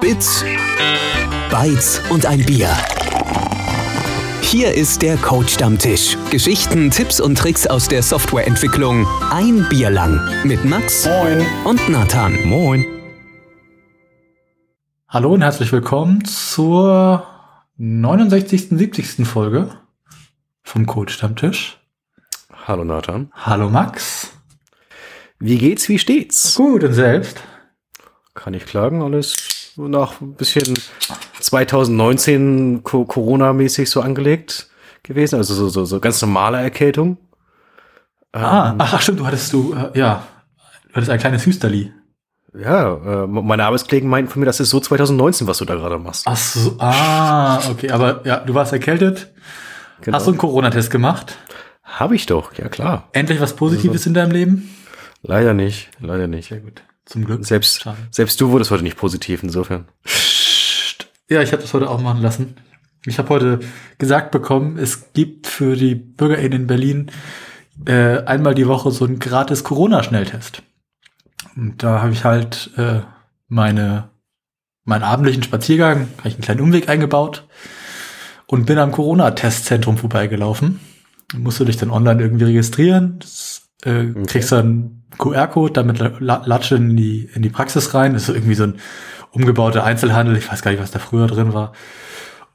Bits, Bytes und ein Bier. Hier ist der Code-Stammtisch. Geschichten, Tipps und Tricks aus der Softwareentwicklung. Ein Bier lang. Mit Max Moin. und Nathan. Moin. Hallo und herzlich willkommen zur 69. 70. Folge vom Code Stammtisch. Hallo Nathan. Hallo Max. Wie geht's, wie steht's? Gut und selbst? Kann ich klagen, alles nach ein bisschen 2019 Co Corona-mäßig so angelegt gewesen, also so, so, so ganz normale Erkältung. Ah, Ähm, ach stimmt, du hattest du, äh, ja, du hattest ein kleines Hüsterli. Ja, äh, meine Arbeitskollegen meinten von mir, das ist so 2019, was du da gerade machst. Ach so, ah, okay, aber ja, du warst erkältet. Genau. Hast du einen Corona-Test gemacht? Habe ich doch, ja klar. Endlich was Positives in deinem Leben? Leider nicht, leider nicht. Sehr gut. Zum Glück. Selbst, Schade. selbst du wurdest heute nicht positiv, insofern. Ja, ich habe das heute auch machen lassen. Ich habe heute gesagt bekommen, es gibt für die BürgerInnen in Berlin äh, einmal die Woche so einen gratis Corona-Schnelltest. Und da habe ich halt äh, meine, meinen abendlichen Spaziergang, habe ich einen kleinen Umweg eingebaut und bin am Corona-Testzentrum vorbeigelaufen. Musst du dich dann online irgendwie registrieren, das, äh, kriegst dann QR-Code, damit la- latsche in die, in die Praxis rein. Das ist irgendwie so ein umgebauter Einzelhandel. Ich weiß gar nicht, was da früher drin war.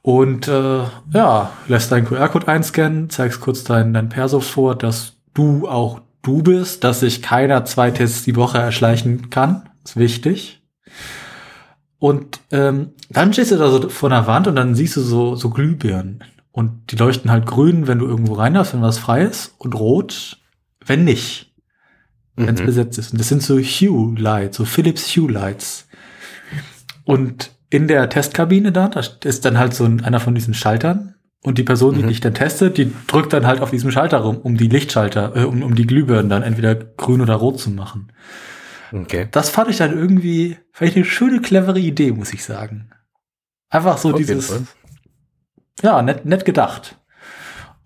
Und äh, ja, lässt deinen QR-Code einscannen, zeigst kurz dein, dein Perso vor, dass du auch du bist, dass sich keiner zwei Tests die Woche erschleichen kann. Ist wichtig. Und ähm, dann stehst du da so vor einer Wand und dann siehst du so, so Glühbirnen. Und die leuchten halt grün, wenn du irgendwo rein darfst, wenn was frei ist, und rot, wenn nicht wenn es Mhm. besetzt ist. Und das sind so Hue Lights, so Philips Hue Lights. Und in der Testkabine da, da ist dann halt so ein, einer von diesen Schaltern. Und die Person, die Mhm. dich dann testet, die drückt dann halt auf diesem Schalter rum, um die Lichtschalter, äh, um, um die Glühbirnen dann entweder grün oder rot zu machen. Okay. Das fand ich dann irgendwie, ich eine schöne, clevere Idee, muss ich sagen. Einfach so Auf dieses, ja, nett, nett gedacht.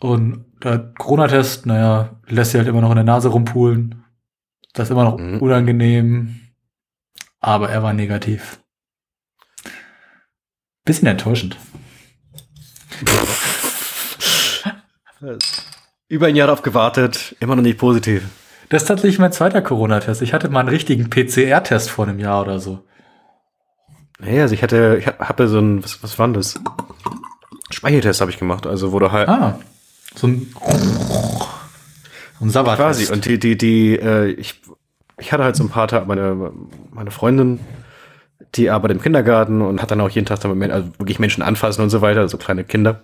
Und der Corona-Test, naja, lässt sich halt immer noch in der Nase rumpulen. Das ist immer noch Mhm. unangenehm. Aber er war negativ. Bisschen enttäuschend. Über ein Jahr darauf gewartet, immer noch nicht positiv. Das ist tatsächlich mein zweiter Corona-Test. Ich hatte mal einen richtigen PCR-Test vor einem Jahr oder so. Nee, also ich hatte, ich habe so ein, was, was war denn das? Speicheltest habe ich gemacht, also du halt Ah, so ein, ein Sabbat. quasi und die, die, die, äh, ich, ich hatte halt so ein paar Tage, meine, meine Freundin, die arbeitet im Kindergarten und hat dann auch jeden Tag damit, also wirklich Menschen anfassen und so weiter, so kleine Kinder,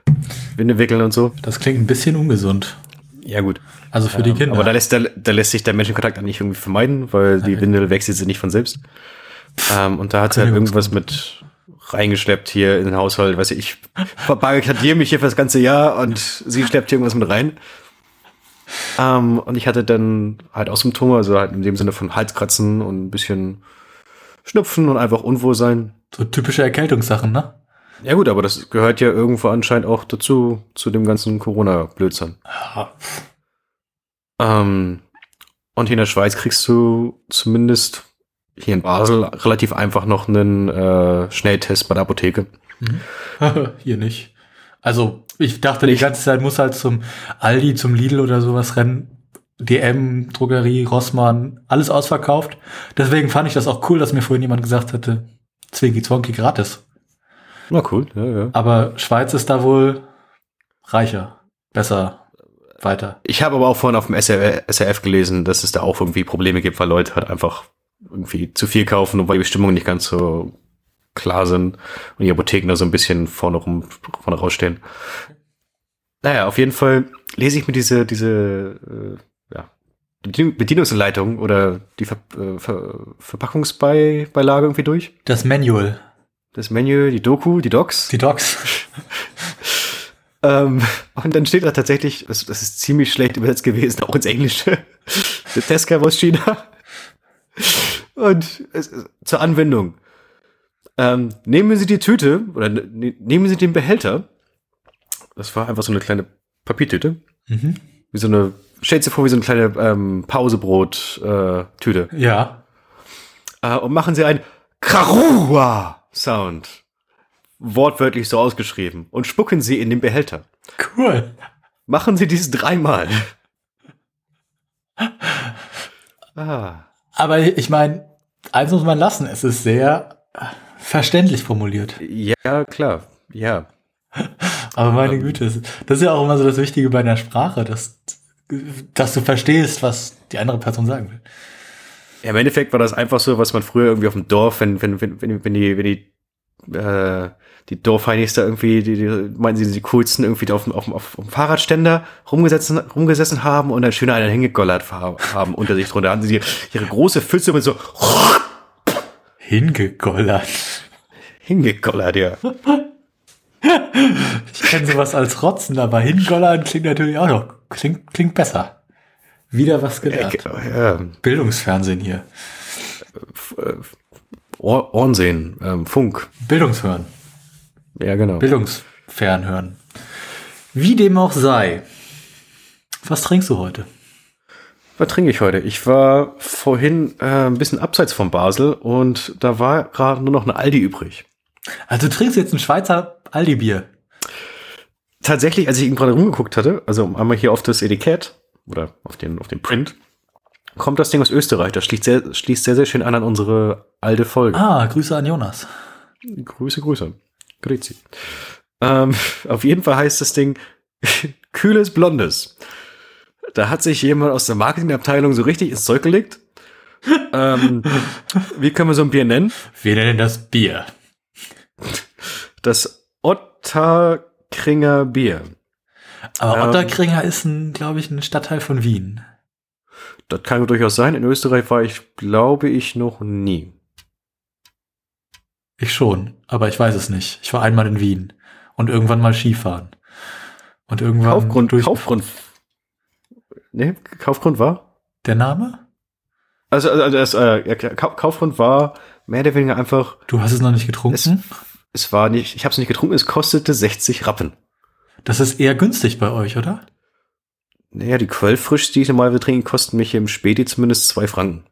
Winde wickeln und so. Das klingt ein bisschen ungesund. Ja gut, Also für die Kinder. aber da lässt, da, da lässt sich der Menschenkontakt dann nicht irgendwie vermeiden, weil die Windel wechselt sie nicht von selbst. Ähm, und da hat sie halt irgendwas mit reingeschleppt hier in den Haushalt, weiß ich, ich verbarrikadiere mich hier für das ganze Jahr und sie schleppt hier irgendwas mit rein. Ähm, und ich hatte dann halt auch Symptome, also halt in dem Sinne von Halskratzen und ein bisschen Schnupfen und einfach Unwohlsein. so typische Erkältungssachen, ne? Ja gut, aber das gehört ja irgendwo anscheinend auch dazu, zu dem ganzen Corona-Blödsinn. Ja. Ähm, und hier in der Schweiz kriegst du zumindest hier in Basel relativ einfach noch einen äh, Schnelltest bei der Apotheke. Hier nicht. Also, ich dachte die ganze Zeit, muss halt zum Aldi, zum Lidl oder sowas rennen. DM, Drogerie, Rossmann, alles ausverkauft. Deswegen fand ich das auch cool, dass mir vorhin jemand gesagt hatte, Zwinki Zwonki gratis. Na cool, ja, ja. Aber Schweiz ist da wohl reicher, besser, weiter. Ich habe aber auch vorhin auf dem SR SRF gelesen, dass es da auch irgendwie Probleme gibt, weil Leute halt einfach irgendwie zu viel kaufen und weil die Bestimmungen nicht ganz so klar sind und die Apotheken da so ein bisschen vorne rum, vorne rausstehen. Naja, auf jeden Fall lese ich mir diese, diese, äh, ja, Bedien- Bedienungsanleitung oder die Ver äh, Ver Verpackungsbeilage irgendwie durch. Das Manual, Das Menü, die Doku, die Docs. die Docs. Ähm, und dann steht da tatsächlich, das, das ist ziemlich schlecht übersetzt gewesen, auch ins Englische. Der Testcam aus China. Und es, zur Anwendung. Ähm, nehmen Sie die Tüte oder ne, nehmen Sie den Behälter. Das war einfach so eine kleine Papiertüte. Mhm. Wie so eine, stellt Sie vor, wie so eine kleine ähm, Pausebrot-Tüte. Ja. äh, und machen Sie ein Karua-Sound. Wortwörtlich so ausgeschrieben. Und spucken Sie in den Behälter. Cool. Machen Sie dies dreimal. ah. Aber ich meine, eins muss man lassen. Es ist sehr verständlich formuliert. Ja, klar. Ja. Aber meine Güte, das ist ja auch immer so das Wichtige bei einer Sprache, dass, dass du verstehst, was die andere Person sagen will. Ja, im Endeffekt war das einfach so, was man früher irgendwie auf dem Dorf, wenn, wenn, wenn, wenn, die, wenn die, äh, die Dorfheinis da irgendwie, die, die meinen sie, die coolsten irgendwie auf, auf, auf, dem Fahrradständer rumgesessen, rumgesessen haben und dann schön einen hingegollert haben unter sich drunter. Haben sie ihre große Pfütze mit so hingegollert. Hingegollert, ja. Ich kenne sowas als Rotzen, aber hingollern klingt natürlich auch noch, klingt, klingt besser. Wieder was gelernt. Ja, ja. Bildungsfernsehen hier. Ohr, Ohren sehen, ähm, Funk. Bildungshören. Ja, genau. Bildungsfernhören. Wie dem auch sei. Was trinkst du heute? Was trinke ich heute? Ich war vorhin äh, ein bisschen abseits von Basel und da war gerade nur noch eine Aldi übrig. Also du trinkst jetzt ein Schweizer Aldi-Bier? Tatsächlich, als ich ihn gerade rumgeguckt hatte, also einmal hier auf das Etikett oder auf den, auf den Print, kommt das Ding aus Österreich. Das schließt sehr, schließt sehr, sehr schön an an unsere alte Folge. Ah, Grüße an Jonas. Grüße, Grüße. Grüezi. Ähm, auf jeden Fall heißt das Ding kühles Blondes. Da hat sich jemand aus der Marketingabteilung so richtig ins Zeug gelegt. ähm, wie können wir so ein Bier nennen? Wir nennen das Bier. Das Otterkringer Bier. Aber ähm, Otterkringer ist glaube ich, ein Stadtteil von Wien. Das kann durchaus sein. In Österreich war ich, glaube ich, noch nie. Ich schon, aber ich weiß es nicht. Ich war einmal in Wien und irgendwann mal Skifahren. Und irgendwann Kaufgrund, durch Kaufgrund. Nee, Kaufgrund war? Der Name? Also, also das, äh, Kaufgrund war mehr oder weniger einfach. Du hast es noch nicht getrunken? Es, es war nicht, ich habe es nicht getrunken, es kostete 60 Rappen. Das ist eher günstig bei euch, oder? Naja, die Quellfrisch, die ich normalerweise trinken, kosten mich im Späti zumindest zwei Franken.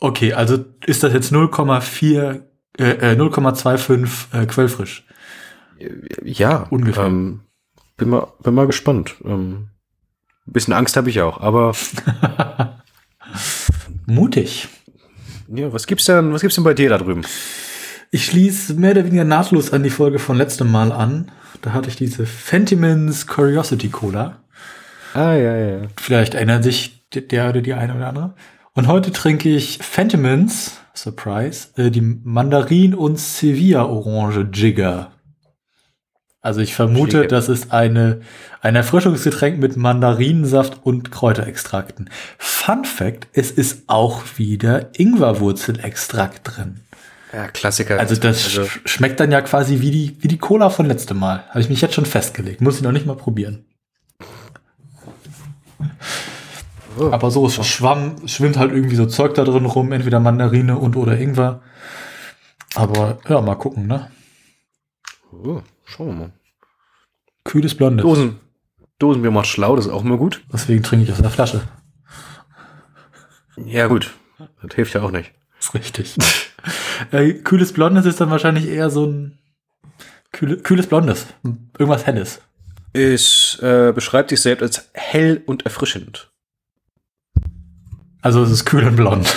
Okay, also ist das jetzt 0,4, äh, 0,25 äh, äh, Quellfrisch? Ja, ungefähr. Ähm, bin mal, bin mal gespannt. Ähm, bisschen Angst habe ich auch, aber mutig. Ja, was gibt's denn, was gibt's denn bei dir da drüben? Ich schließe mehr oder weniger nahtlos an die Folge von letztem Mal an. Da hatte ich diese Fentimans Curiosity Cola. Ah, ja, ja. Vielleicht erinnert sich der oder die eine oder andere. Und heute trinke ich Fentimans, Surprise, äh, die Mandarin- und Sevilla-Orange Jigger. Also ich vermute, das ist eine, ein Erfrischungsgetränk mit Mandarinensaft und Kräuterextrakten. Fun Fact, es ist auch wieder Ingwerwurzelextrakt drin. Ja, Klassiker. Also das also sch schmeckt dann ja quasi wie die, wie die Cola von letztem Mal. Habe ich mich jetzt schon festgelegt. Muss ich noch nicht mal probieren. Oh. Aber so, es schwamm, schwimmt halt irgendwie so Zeug da drin rum, entweder Mandarine und oder Ingwer. Aber ja, mal gucken, ne? Oh, schauen wir mal. Kühles Blondes. Dosen. Dosenbier macht schlau, das ist auch immer gut. Deswegen trinke ich aus der Flasche. Ja, gut. Das hilft ja auch nicht. Das ist richtig. äh, kühles Blondes ist dann wahrscheinlich eher so ein kühle, kühles Blondes. Irgendwas Helles. Es äh, beschreibt sich selbst als hell und erfrischend. Also es ist kühl und blond.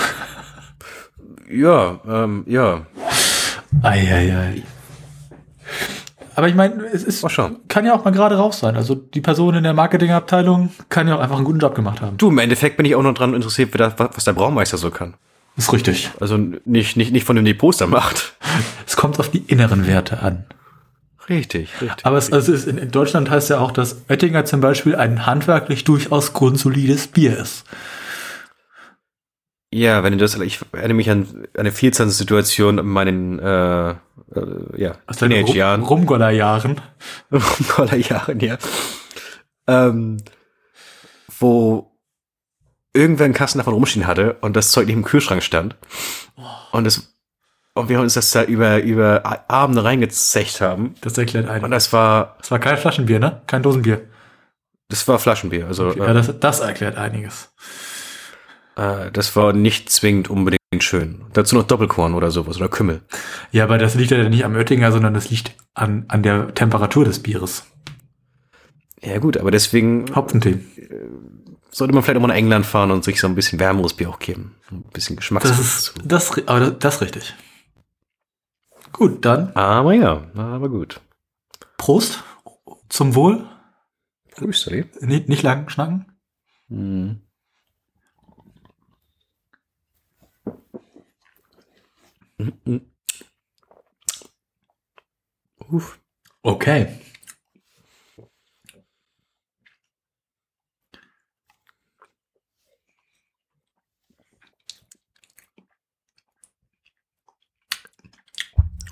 Ja, ähm, ja. Eieiei. Aber ich meine, es ist, kann ja auch mal gerade raus sein. Also die Person in der Marketingabteilung kann ja auch einfach einen guten Job gemacht haben. Du, im Endeffekt bin ich auch noch dran interessiert, was der Braumeister so kann. Ist richtig. Also nicht, nicht, nicht von dem die Poster macht. Es kommt auf die inneren Werte an. Richtig, richtig. Aber es, also es ist, in Deutschland heißt ja auch, dass Oettinger zum Beispiel ein handwerklich durchaus grundsolides Bier ist. Ja, wenn du das, ich erinnere mich an eine Vielzahl-Situation in meinen, äh, äh, ja, Teenage-Jahren. Rumgoller-Jahren. Rumgoller-Jahren, ja. Ähm, wo irgendwer einen Kasten davon rumstehen hatte und das Zeug nicht im Kühlschrank stand. Und es, und wir uns das da über, über Abende reingezecht haben. Das erklärt einiges. Und das war. Das war kein Flaschenbier, ne? Kein Dosenbier. Das war Flaschenbier, also. Okay, ja, das, das erklärt einiges. Äh, das war nicht zwingend unbedingt schön. Dazu noch Doppelkorn oder sowas oder Kümmel. Ja, aber das liegt ja nicht am Oettinger, sondern das liegt an, an der Temperatur des Bieres. Ja gut, aber deswegen Hopfentee. sollte man vielleicht auch mal nach England fahren und sich so ein bisschen wärmeres Bier auch geben. Ein bisschen Geschmacks. Das ist, das, aber das, richtig. Gut, dann aber ja, aber gut. Prost. Zum Wohl. Grüß dich. Nicht, nicht lang schnacken. Mhm. Uff. Okay.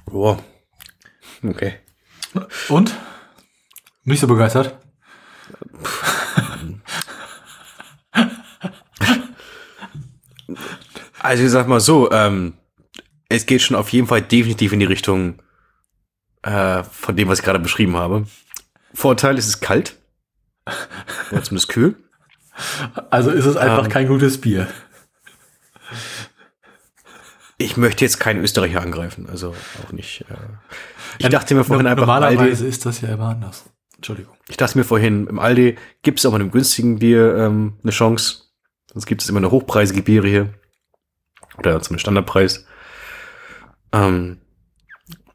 Boah. Okay. Und? Nicht so begeistert? Also ich sag mal so, ähm, es geht schon auf jeden Fall definitiv in die Richtung äh, von dem, was ich gerade beschrieben habe. Vorteil ist es kalt. Oder zumindest kühl. Also ist es einfach Ähm. kein gutes Bier. Ich möchte jetzt keinen Österreicher angreifen, also auch nicht. Äh, ich dachte mir vorhin einfach, im Normalerweise Aldi, ist das ja immer anders. Entschuldigung. ich dachte mir vorhin, im Aldi gibt es auch bei einem günstigen Bier ähm, eine Chance. Sonst gibt es immer eine hochpreisige Biere hier. Oder zum Standardpreis. Ähm,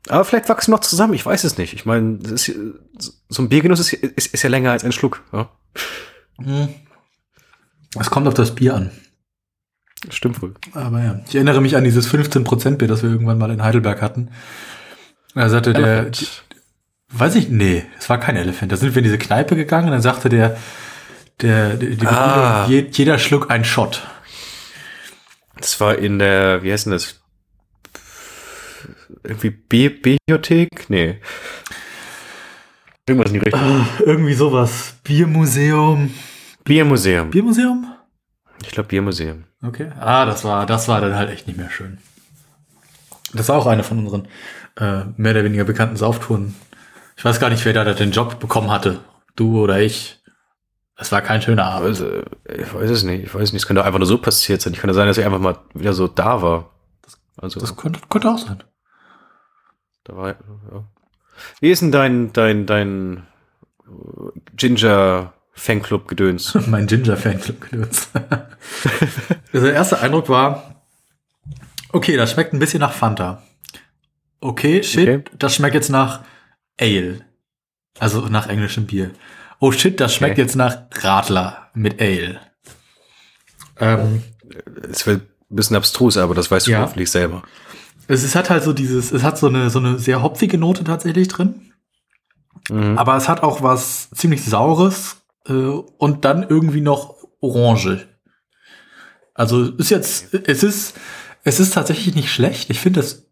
aber vielleicht wachsen noch zusammen, ich weiß es nicht. Ich meine, so ein Biergenuss ist, ist, ist ja länger als ein Schluck. Ja? Es kommt auf das Bier an. Stimmt wohl. Aber ja, ich erinnere mich an dieses 15% Bier, das wir irgendwann mal in Heidelberg hatten. Da sagte der, Elephant. weiß ich, nee, es war kein Elephant. Da sind wir in diese Kneipe gegangen und dann sagte der, der, die, die Ah. Jeder Schluck ein Shot. Das war in der, wie heißt denn das? Irgendwie Bi Bibliothek? Nee. Irgendwas in die Richtung. Irgendwie sowas. Biermuseum. Biermuseum. Biermuseum? Ich glaube Biermuseum. Okay. Ah, das war, das war dann halt echt nicht mehr schön. Das war auch eine von unseren äh, mehr oder weniger bekannten Sauftouren. Ich weiß gar nicht, wer da den Job bekommen hatte. Du oder ich. Das war kein schöner Abend. Also, ich weiß es nicht. Ich weiß nicht. Es könnte einfach nur so passiert sein. Ich könnte sein, dass ich einfach mal wieder so da war. Also, Das könnte, könnte auch sein. Da war, ja. Wie ist denn dein, dein, dein äh, Ginger Fanclub Gedöns? mein Ginger-Fanclub genutzt. also der erste Eindruck war, okay, das schmeckt ein bisschen nach Fanta. Okay, shit, Okay. das schmeckt jetzt nach Ale. Also nach englischem Bier. Oh shit, das schmeckt Okay. jetzt nach Radler mit Ale. Ähm, Es wird ein bisschen abstrus, aber das weißt du Ja. hoffentlich selber. Es, es hat halt so dieses, es hat so eine, so eine sehr hopfige Note tatsächlich drin. Mhm. Aber es hat auch was ziemlich Saures äh, und dann irgendwie noch Orange. Also ist jetzt, es ist, es ist tatsächlich nicht schlecht. Ich finde es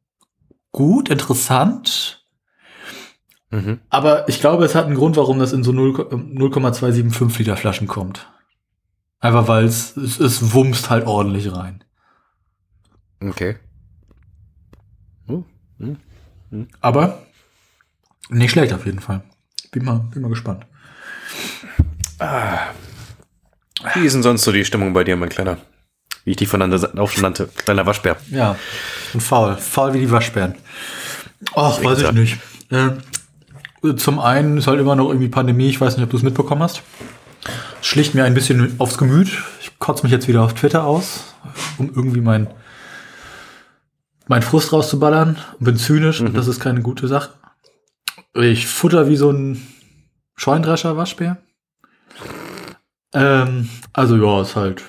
gut, interessant. Mhm. Aber ich glaube, es hat einen Grund, warum das in so 0 0,275 Liter Flaschen kommt. Einfach weil es, es, es wumst halt ordentlich rein. Okay. Hm. Aber nicht schlecht auf jeden Fall. Bin mal, bin mal gespannt. Wie ist denn sonst so die Stimmung bei dir, mein Kleiner? Wie ich dich voneinander auch schon nannte, kleiner Waschbär. Ja, und faul. Faul wie die Waschbären. Ach, weiß ich gesagt. nicht. Äh, zum einen ist halt immer noch irgendwie Pandemie. Ich weiß nicht, ob du es mitbekommen hast. Es schlicht mir ein bisschen aufs Gemüt. Ich kotze mich jetzt wieder auf Twitter aus, um irgendwie mein, mein Frust rauszuballern. Bin zynisch und das ist keine gute Sache. Ich futter wie so ein Scheundrescher Waschbär. Ähm, also ja, ist halt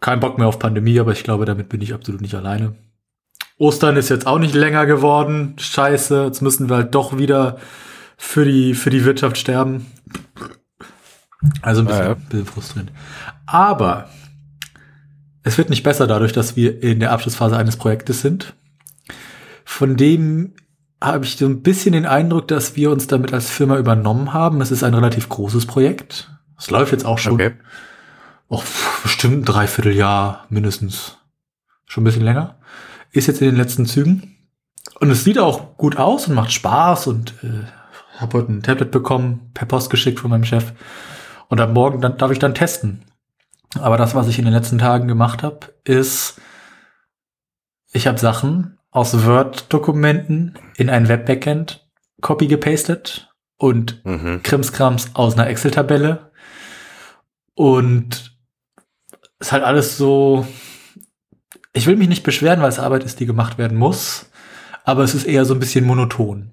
kein Bock mehr auf Pandemie, aber ich glaube, damit bin ich absolut nicht alleine. Ostern ist jetzt auch nicht länger geworden. Scheiße, jetzt müssen wir halt doch wieder für die, für die Wirtschaft sterben. Also ein bisschen, Ah, ja. bisschen frustrierend. Aber es wird nicht besser dadurch, dass wir in der Abschlussphase eines Projektes sind. Von dem habe ich so ein bisschen den Eindruck, dass wir uns damit als Firma übernommen haben. Es ist ein relativ großes Projekt. Es läuft jetzt auch schon Okay. auch bestimmt ein Dreivierteljahr mindestens. Schon ein bisschen länger. Ist jetzt in den letzten Zügen. Und es sieht auch gut aus und macht Spaß und äh, habe heute ein Tablet bekommen, per Post geschickt von meinem Chef. Und am Morgen dann, darf ich dann testen. Aber das, was ich in den letzten Tagen gemacht habe, ist, ich habe Sachen aus Word-Dokumenten in ein Web-Backend copy gepastet und Mhm. Krimskrams aus einer Excel-Tabelle. Und ist halt alles so. Ich will mich nicht beschweren, weil es Arbeit ist, die gemacht werden muss. Aber es ist eher so ein bisschen monoton.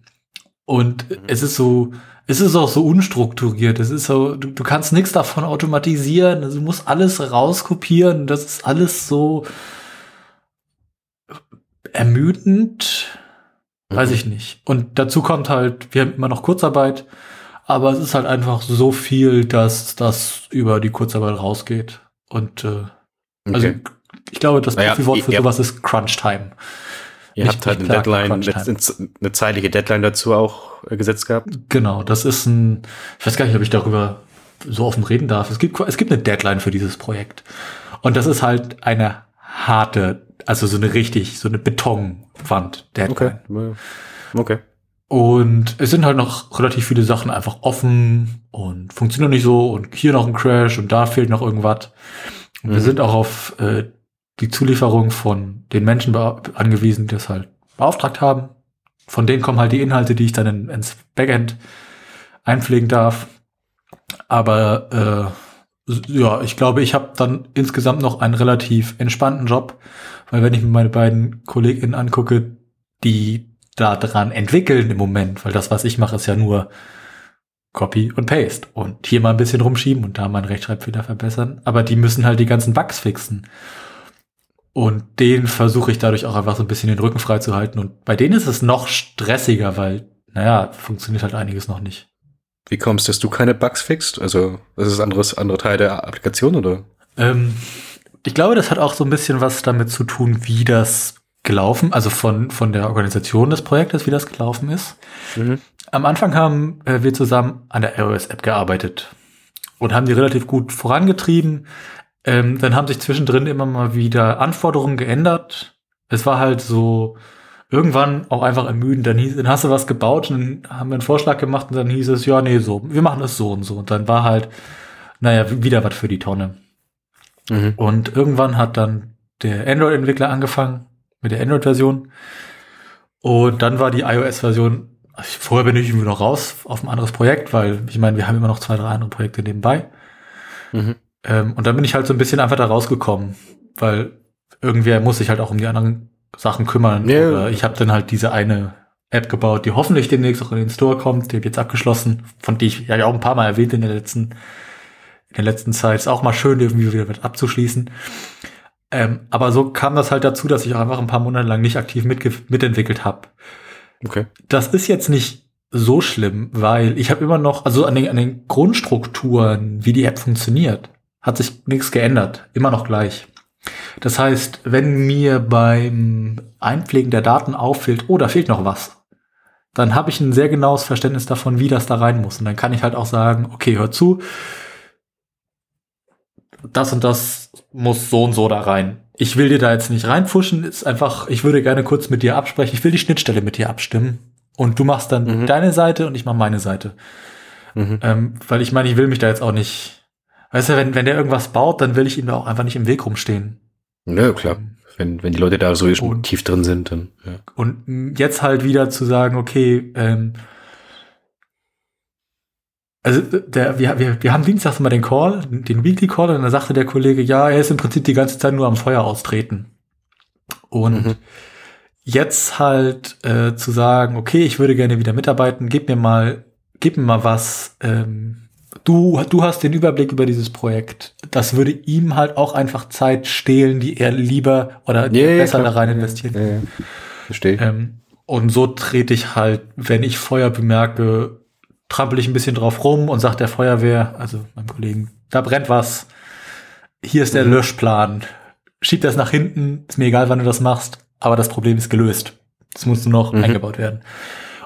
Und es ist so, es ist auch so unstrukturiert. Es ist so, du, du kannst nichts davon automatisieren. Also du musst alles rauskopieren. Das ist alles so ermüdend. Weiß Mhm. ich nicht. Und dazu kommt halt, wir haben immer noch Kurzarbeit, aber es ist halt einfach so viel, dass das über die Kurzarbeit rausgeht. Und äh, also Okay. ich glaube, das Naja, Profi-Wort für ihr- sowas ist Crunch Time. Ihr habt halt eine Deadline, eine, zeitliche Deadline dazu auch äh, gesetzt gehabt. Genau, das ist ein, ich weiß gar nicht, ob ich darüber so offen reden darf. Es gibt, es gibt eine Deadline für dieses Projekt. Und das ist halt eine harte, also so eine richtig, so eine Betonwand-Deadline. Okay. Okay. Und es sind halt noch relativ viele Sachen einfach offen und funktionieren nicht so und hier noch ein Crash und da fehlt noch irgendwas. Wir Mhm. sind auch auf äh, die Zulieferung von den Menschen angewiesen, die das halt beauftragt haben. Von denen kommen halt die Inhalte, die ich dann in, ins Backend einpflegen darf. Aber äh, ja, ich glaube, ich habe dann insgesamt noch einen relativ entspannten Job, weil wenn ich mir meine beiden KollegInnen angucke, die da dran entwickeln im Moment, weil das, was ich mache, ist ja nur Copy und Paste und hier mal ein bisschen rumschieben und da mal einen Rechtschreibfehler verbessern, aber die müssen halt die ganzen Bugs fixen. Und denen versuche ich dadurch auch einfach so ein bisschen den Rücken frei zu halten. Und bei denen ist es noch stressiger, weil, naja, funktioniert halt einiges noch nicht. Wie kommst du, dass du keine Bugs fixst? Also, das ist anderes, andere Teil der Applikation, oder? Ähm, ich glaube, das hat auch so ein bisschen was damit zu tun, wie das gelaufen, also von, von der Organisation des Projektes, wie das gelaufen ist. Mhm. Am Anfang haben äh, wir zusammen an der iOS-App gearbeitet und haben die relativ gut vorangetrieben. Ähm, dann haben sich zwischendrin immer mal wieder Anforderungen geändert. Es war halt so irgendwann auch einfach ermüdend. Dann, hieß, dann hast du was gebaut und dann haben wir einen Vorschlag gemacht und dann hieß es, ja, nee, so, wir machen es so und so. Und dann war halt, naja, wieder was für die Tonne. Mhm. Und irgendwann hat dann der Android-Entwickler angefangen mit der Android-Version. Und dann war die iOS-Version, also vorher bin ich irgendwie noch raus auf ein anderes Projekt, weil ich meine, wir haben immer noch zwei, drei andere Projekte nebenbei. Mhm. Ähm, und dann bin ich halt so ein bisschen einfach da rausgekommen, weil irgendwer muss sich halt auch um die anderen Sachen kümmern. Ja. Oder ich habe dann halt diese eine App gebaut, die hoffentlich demnächst auch in den Store kommt. Die habe ich jetzt abgeschlossen, von die ich ja auch ein paar Mal erwähnt in der letzten, in der letzten Zeit. Ist auch mal schön, irgendwie wieder mit abzuschließen. Ähm, aber so kam das halt dazu, dass ich auch einfach ein paar Monate lang nicht aktiv mitentwickelt habe. Okay. Das ist jetzt nicht so schlimm, weil ich habe immer noch, also an den, an den Grundstrukturen, wie die App funktioniert, hat sich nichts geändert. Immer noch gleich. Das heißt, wenn mir beim Einpflegen der Daten auffällt, oh, da fehlt noch was, dann habe ich ein sehr genaues Verständnis davon, wie das da rein muss. Und dann kann ich halt auch sagen, okay, hör zu, das und das muss so und so da rein. Ich will dir da jetzt nicht reinpfuschen, ist einfach, ich würde gerne kurz mit dir absprechen, ich will die Schnittstelle mit dir abstimmen. Und du machst dann Mhm. deine Seite und ich mache meine Seite. Mhm. Ähm, weil ich meine, ich will mich da jetzt auch nicht. Weißt du, wenn, wenn der irgendwas baut, dann will ich ihm da auch einfach nicht im Weg rumstehen. Ja, klar. Wenn, wenn die Leute da so Und- tief drin sind, dann, ja. Und jetzt halt wieder zu sagen, okay, ähm, also äh, der, wir, wir, wir haben dienstags immer den Call, den Weekly Call, und dann sagte der Kollege, ja, er ist im Prinzip die ganze Zeit nur am Feuer austreten. Und Mhm. jetzt halt äh, zu sagen, okay, ich würde gerne wieder mitarbeiten, gib mir mal, gib mir mal was. Ähm, du, du hast den Überblick über dieses Projekt. Das würde ihm halt auch einfach Zeit stehlen, die er lieber oder ja, besser klar. da rein investiert. Ja, ja. Verstehe. Ähm, und so trete ich halt, wenn ich Feuer bemerke, trampel ich ein bisschen drauf rum und sage der Feuerwehr, also meinem Kollegen, da brennt was. Hier ist der Mhm. Löschplan. Schieb das nach hinten, ist mir egal, wann du das machst, aber das Problem ist gelöst. Das muss nur noch Mhm. eingebaut werden.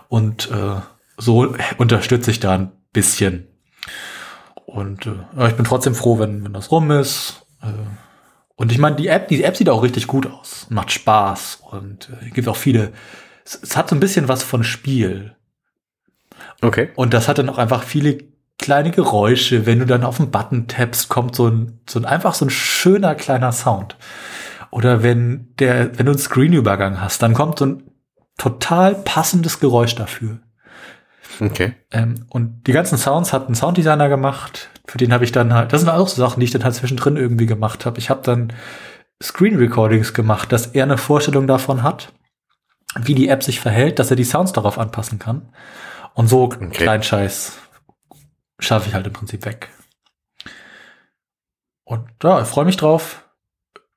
Und äh, so unterstütze ich da ein bisschen. Und äh, ich bin trotzdem froh, wenn, wenn das rum ist. Äh, und ich meine, die App, die App sieht auch richtig gut aus, macht Spaß und äh, gibt auch viele. Es, es hat so ein bisschen was von Spiel. Okay. Und das hat dann auch einfach viele kleine Geräusche. Wenn du dann auf den Button tappst, kommt so ein, so ein einfach so ein schöner kleiner Sound. Oder wenn der, wenn du einen Screenübergang hast, dann kommt so ein total passendes Geräusch dafür. Okay. Ähm, und die ganzen Sounds hat ein Sounddesigner gemacht. Für den habe ich dann halt, das sind auch so Sachen, die ich dann halt zwischendrin irgendwie gemacht habe. Ich habe dann Screen Recordings gemacht, dass er eine Vorstellung davon hat, wie die App sich verhält, dass er die Sounds darauf anpassen kann. Und so Okay. kleinen Scheiß schaffe ich halt im Prinzip weg. Und ja, ich freue mich drauf,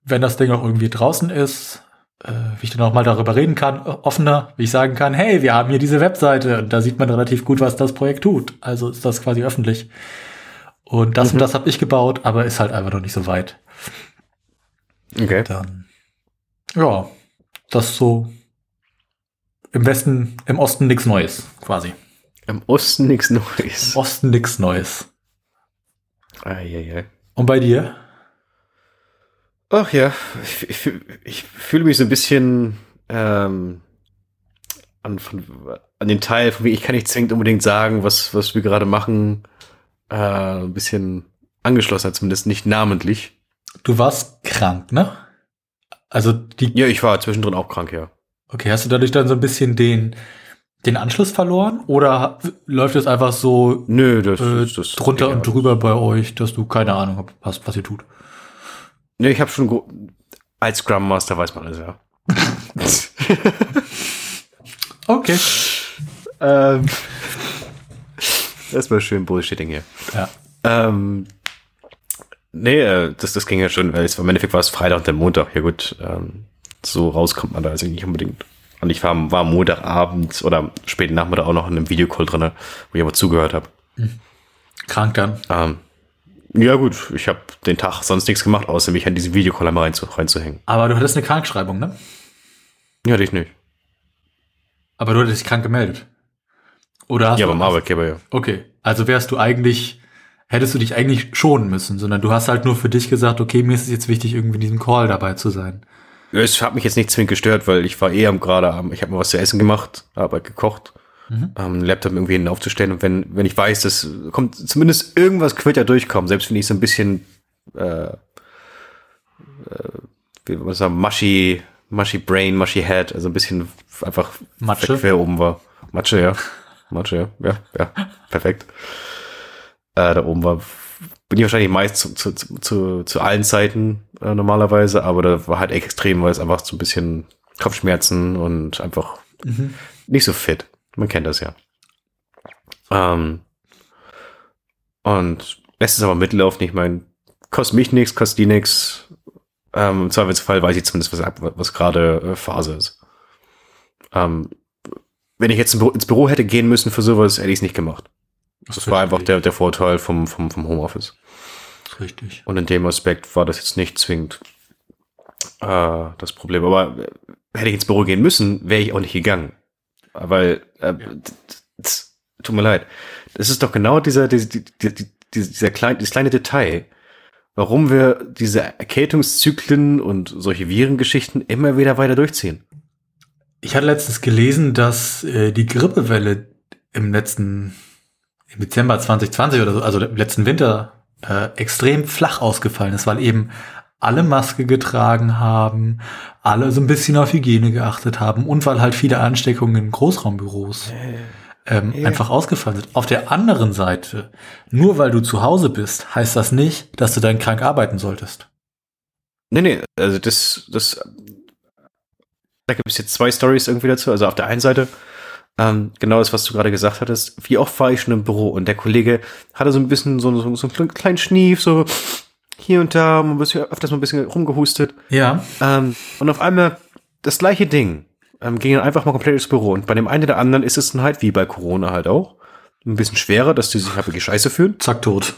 wenn das Ding auch irgendwie draußen ist, äh, wie ich dann auch mal darüber reden kann, äh, offener, wie ich sagen kann, hey, wir haben hier diese Webseite und da sieht man relativ gut, was das Projekt tut. Also ist das quasi öffentlich. Und das Mhm. und das habe ich gebaut, aber ist halt einfach noch nicht so weit. Okay. Dann, ja, das so im Westen, im Osten nichts Neues, quasi. Im Osten nichts Im Neues. Osten nichts Neues. Eieiei. Und bei dir? Ach ja, ich, ich, ich fühle mich so ein bisschen ähm, an, von, an den Teil, von wie ich kann nicht zwingend unbedingt sagen, was, was wir gerade machen, äh, ein bisschen angeschlossen, zumindest nicht namentlich. Du warst krank, ne? Also die, Ja, ich war zwischendrin auch krank, ja. okay, hast du dadurch dann so ein bisschen den, den Anschluss verloren? Oder läuft es einfach so Nö, das, äh, das, das drunter und drüber bei euch, dass du keine Ahnung hast, was ihr tut? Nee, ich habe schon als Scrum Master weiß man das ja. Okay. ähm, das war schön Bullshitting hier. Ja. Ähm, nee, äh, das, das ging ja schon, weil es, im Endeffekt war es Freitag und der Montag. Ja gut, ähm, so rauskommt man da also nicht unbedingt. Und ich war, war Montagabend oder späten Nachmittag auch noch in einem Videocall drinne, wo ich aber zugehört habe. Krank dann. Ähm, ja gut, ich habe den Tag sonst nichts gemacht, außer mich an diesen Videocall einmal reinzu, reinzuhängen. Aber du hattest eine Krankschreibung, ne? Ja, dich nicht. Aber du hattest dich krank gemeldet. Oder hast Ja, du, beim Arbeitgeber, ja. Okay, also wärst du eigentlich, hättest du dich eigentlich schonen müssen, sondern du hast halt nur für dich gesagt, okay, mir ist es jetzt wichtig, irgendwie in diesem Call dabei zu sein. Es hat mich jetzt nicht zwingend gestört, weil ich war eh am gerade am, ich habe mir was zu essen gemacht, habe gekocht, Mhm. ähm, einen Laptop irgendwie hinten aufzustellen und wenn, wenn ich weiß, dass kommt zumindest irgendwas wird ja durchkommen, selbst wenn ich so ein bisschen äh, äh, wie man sagen, mushy, mushy brain, mushy head, also ein bisschen einfach Matsche? wer oben war. Matsche, ja. Matsche, ja. Ja, ja. Perfekt. Äh, da oben war, bin ich wahrscheinlich meist zu, zu, zu, zu, zu allen Zeiten äh, normalerweise, aber da war halt extrem, weil es einfach so ein bisschen Kopfschmerzen und einfach Mhm. nicht so fit. Man kennt das ja. Ähm, und lässt es aber mitlaufen. Ich meine, kostet mich nichts, kostet die nichts. Ähm, Im Zweifelsfall weiß ich zumindest, was, was gerade äh, Phase ist. Ähm, wenn ich jetzt ins Büro hätte gehen müssen für sowas, hätte ich es nicht gemacht. Das war einfach der, der Vorteil vom, vom, vom Homeoffice. Richtig. Und in dem Aspekt war das jetzt nicht zwingend äh, das Problem. Aber äh, hätte ich ins Büro gehen müssen, wäre ich auch nicht gegangen. Weil, äh, d- tut mir leid, das ist doch genau dieser, dieser, dieser, dieser kleine, dieses kleine Detail, warum wir diese Erkältungszyklen und solche Virengeschichten immer wieder weiter durchziehen. Ich hatte letztens gelesen, dass äh, die Grippewelle im letzten, im Dezember 2020 oder so, also im letzten Winter, äh, extrem flach ausgefallen ist, weil eben alle Maske getragen haben, alle so ein bisschen auf Hygiene geachtet haben und weil halt viele Ansteckungen in Großraumbüros ähm, Ja. einfach ausgefallen sind. Auf der anderen Seite, nur weil du zu Hause bist, heißt das nicht, dass du dann krank arbeiten solltest. Nee, nee, also das, das, da gibt es jetzt zwei Stories irgendwie dazu. Also auf der einen Seite, ähm, genau das, was du gerade gesagt hattest, wie oft war ich schon im Büro und der Kollege hatte so ein bisschen so, so, so einen kleinen Schnief, so hier und da, ein bisschen, öfters mal ein bisschen rumgehustet. Ja. Ähm, und auf einmal das gleiche Ding. Ähm, ging dann einfach mal komplett ins Büro. Und bei dem einen oder anderen ist es dann halt, wie bei Corona halt auch, ein bisschen schwerer, dass die sich halt wirklich scheiße fühlen. Zack, tot.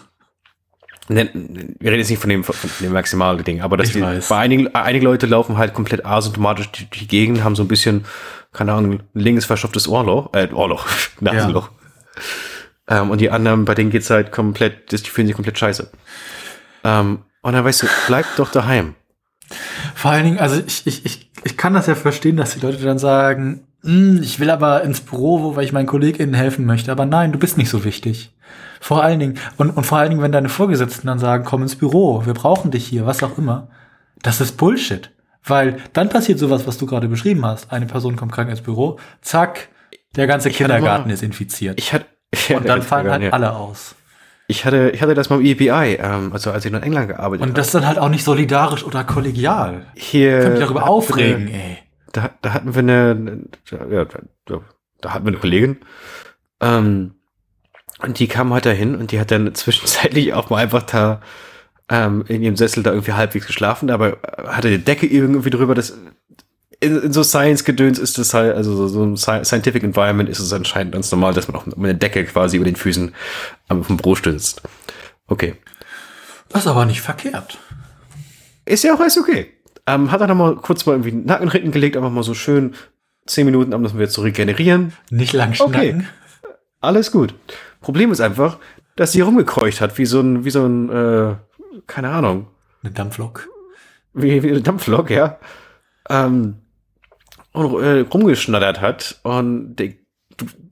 Wir reden jetzt nicht von dem, von dem maximalen Ding, aber dass die, bei einigen, einige Leute laufen halt komplett asymptomatisch durch die Gegend, haben so ein bisschen, keine Ahnung, ein linkes verstopftes Ohrloch, äh, Ohrloch, Nasenloch. Ähm, und die anderen, bei denen geht's halt komplett, die fühlen sich komplett scheiße. Ähm, und dann weißt du, bleib doch daheim. Vor allen Dingen, also ich, ich, ich, ich kann das ja verstehen, dass die Leute dann sagen, hm, ich will aber ins Büro, wo weil ich meinen KollegInnen helfen möchte. Aber nein, du bist nicht so wichtig. Vor allen Dingen, und, und vor allen Dingen, wenn deine Vorgesetzten dann sagen, komm ins Büro, wir brauchen dich hier, was auch immer. Das ist Bullshit. Weil dann passiert sowas, was du gerade beschrieben hast. Eine Person kommt krank ins Büro, zack, der ganze Ich hatte Kindergarten mal- ist infiziert. Ich hatte, und dann fallen halt alle aus. Ich hatte, ich hatte das mal im EBI, ähm, also als ich noch in England gearbeitet Und das ist dann halt auch nicht solidarisch oder kollegial. Hier. Ich kann mich darüber aufregen, Eine, ey. da, da hatten wir eine, ja, da, da hatten wir eine Kollegin, ähm, und die kam halt dahin und die hat dann zwischenzeitlich auch mal einfach da ähm, in ihrem Sessel da irgendwie halbwegs geschlafen, aber hatte die Decke irgendwie drüber. Das in, in so Science-Gedöns ist das halt, also so, so ein Sci- Scientific Environment ist es anscheinend ganz normal, dass man auch mit einer Decke quasi über den Füßen am vom Brot sitzt. Okay. Das ist aber nicht verkehrt. Ist ja auch alles okay. Ähm, hat er noch mal kurz mal irgendwie den Nacken hinten gelegt, einfach mal so schön zehn Minuten, um das wir zu regenerieren. Nicht lang Okay. schnacken. Alles gut. Problem ist einfach, dass sie rumgekreucht hat, wie so ein, wie so ein, äh, keine Ahnung, Eine Dampflok. wie, wie ein Dampflok, ja. Ähm, und äh, rumgeschnattert hat. Und die,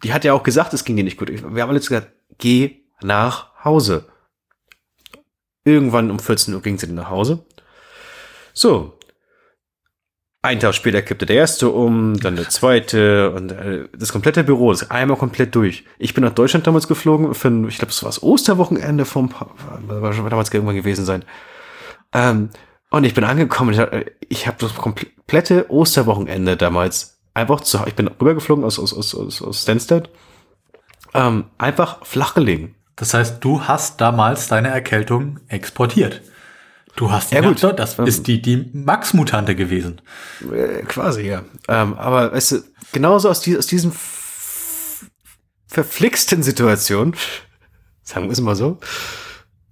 die hat ja auch gesagt, es ging dir nicht gut. Wir haben alle gesagt, geh nach Hause. Irgendwann um 14 Uhr ging sie dann nach Hause. So. Ein Tag später kippte der erste um, dann der zweite und äh, das komplette Büro ist einmal komplett durch. Ich bin nach Deutschland damals geflogen für, ich glaube, es war das Osterwochenende vom, Pa- war schon damals irgendwann gewesen sein. Ähm, und ich bin angekommen, ich, hab- ich habe das komplette Osterwochenende damals einfach zu, ich bin rübergeflogen aus, aus, aus, aus, aus Stansted, ähm, einfach flach gelegen. Das heißt, du hast damals deine Erkältung exportiert. Du hast Ja, gut. Das Ähm. ist die, die Max-Mutante gewesen. Äh, quasi, ja. Ähm, aber weißt du, genauso aus, die, aus diesen f- verflixten Situationen, sagen wir es mal so,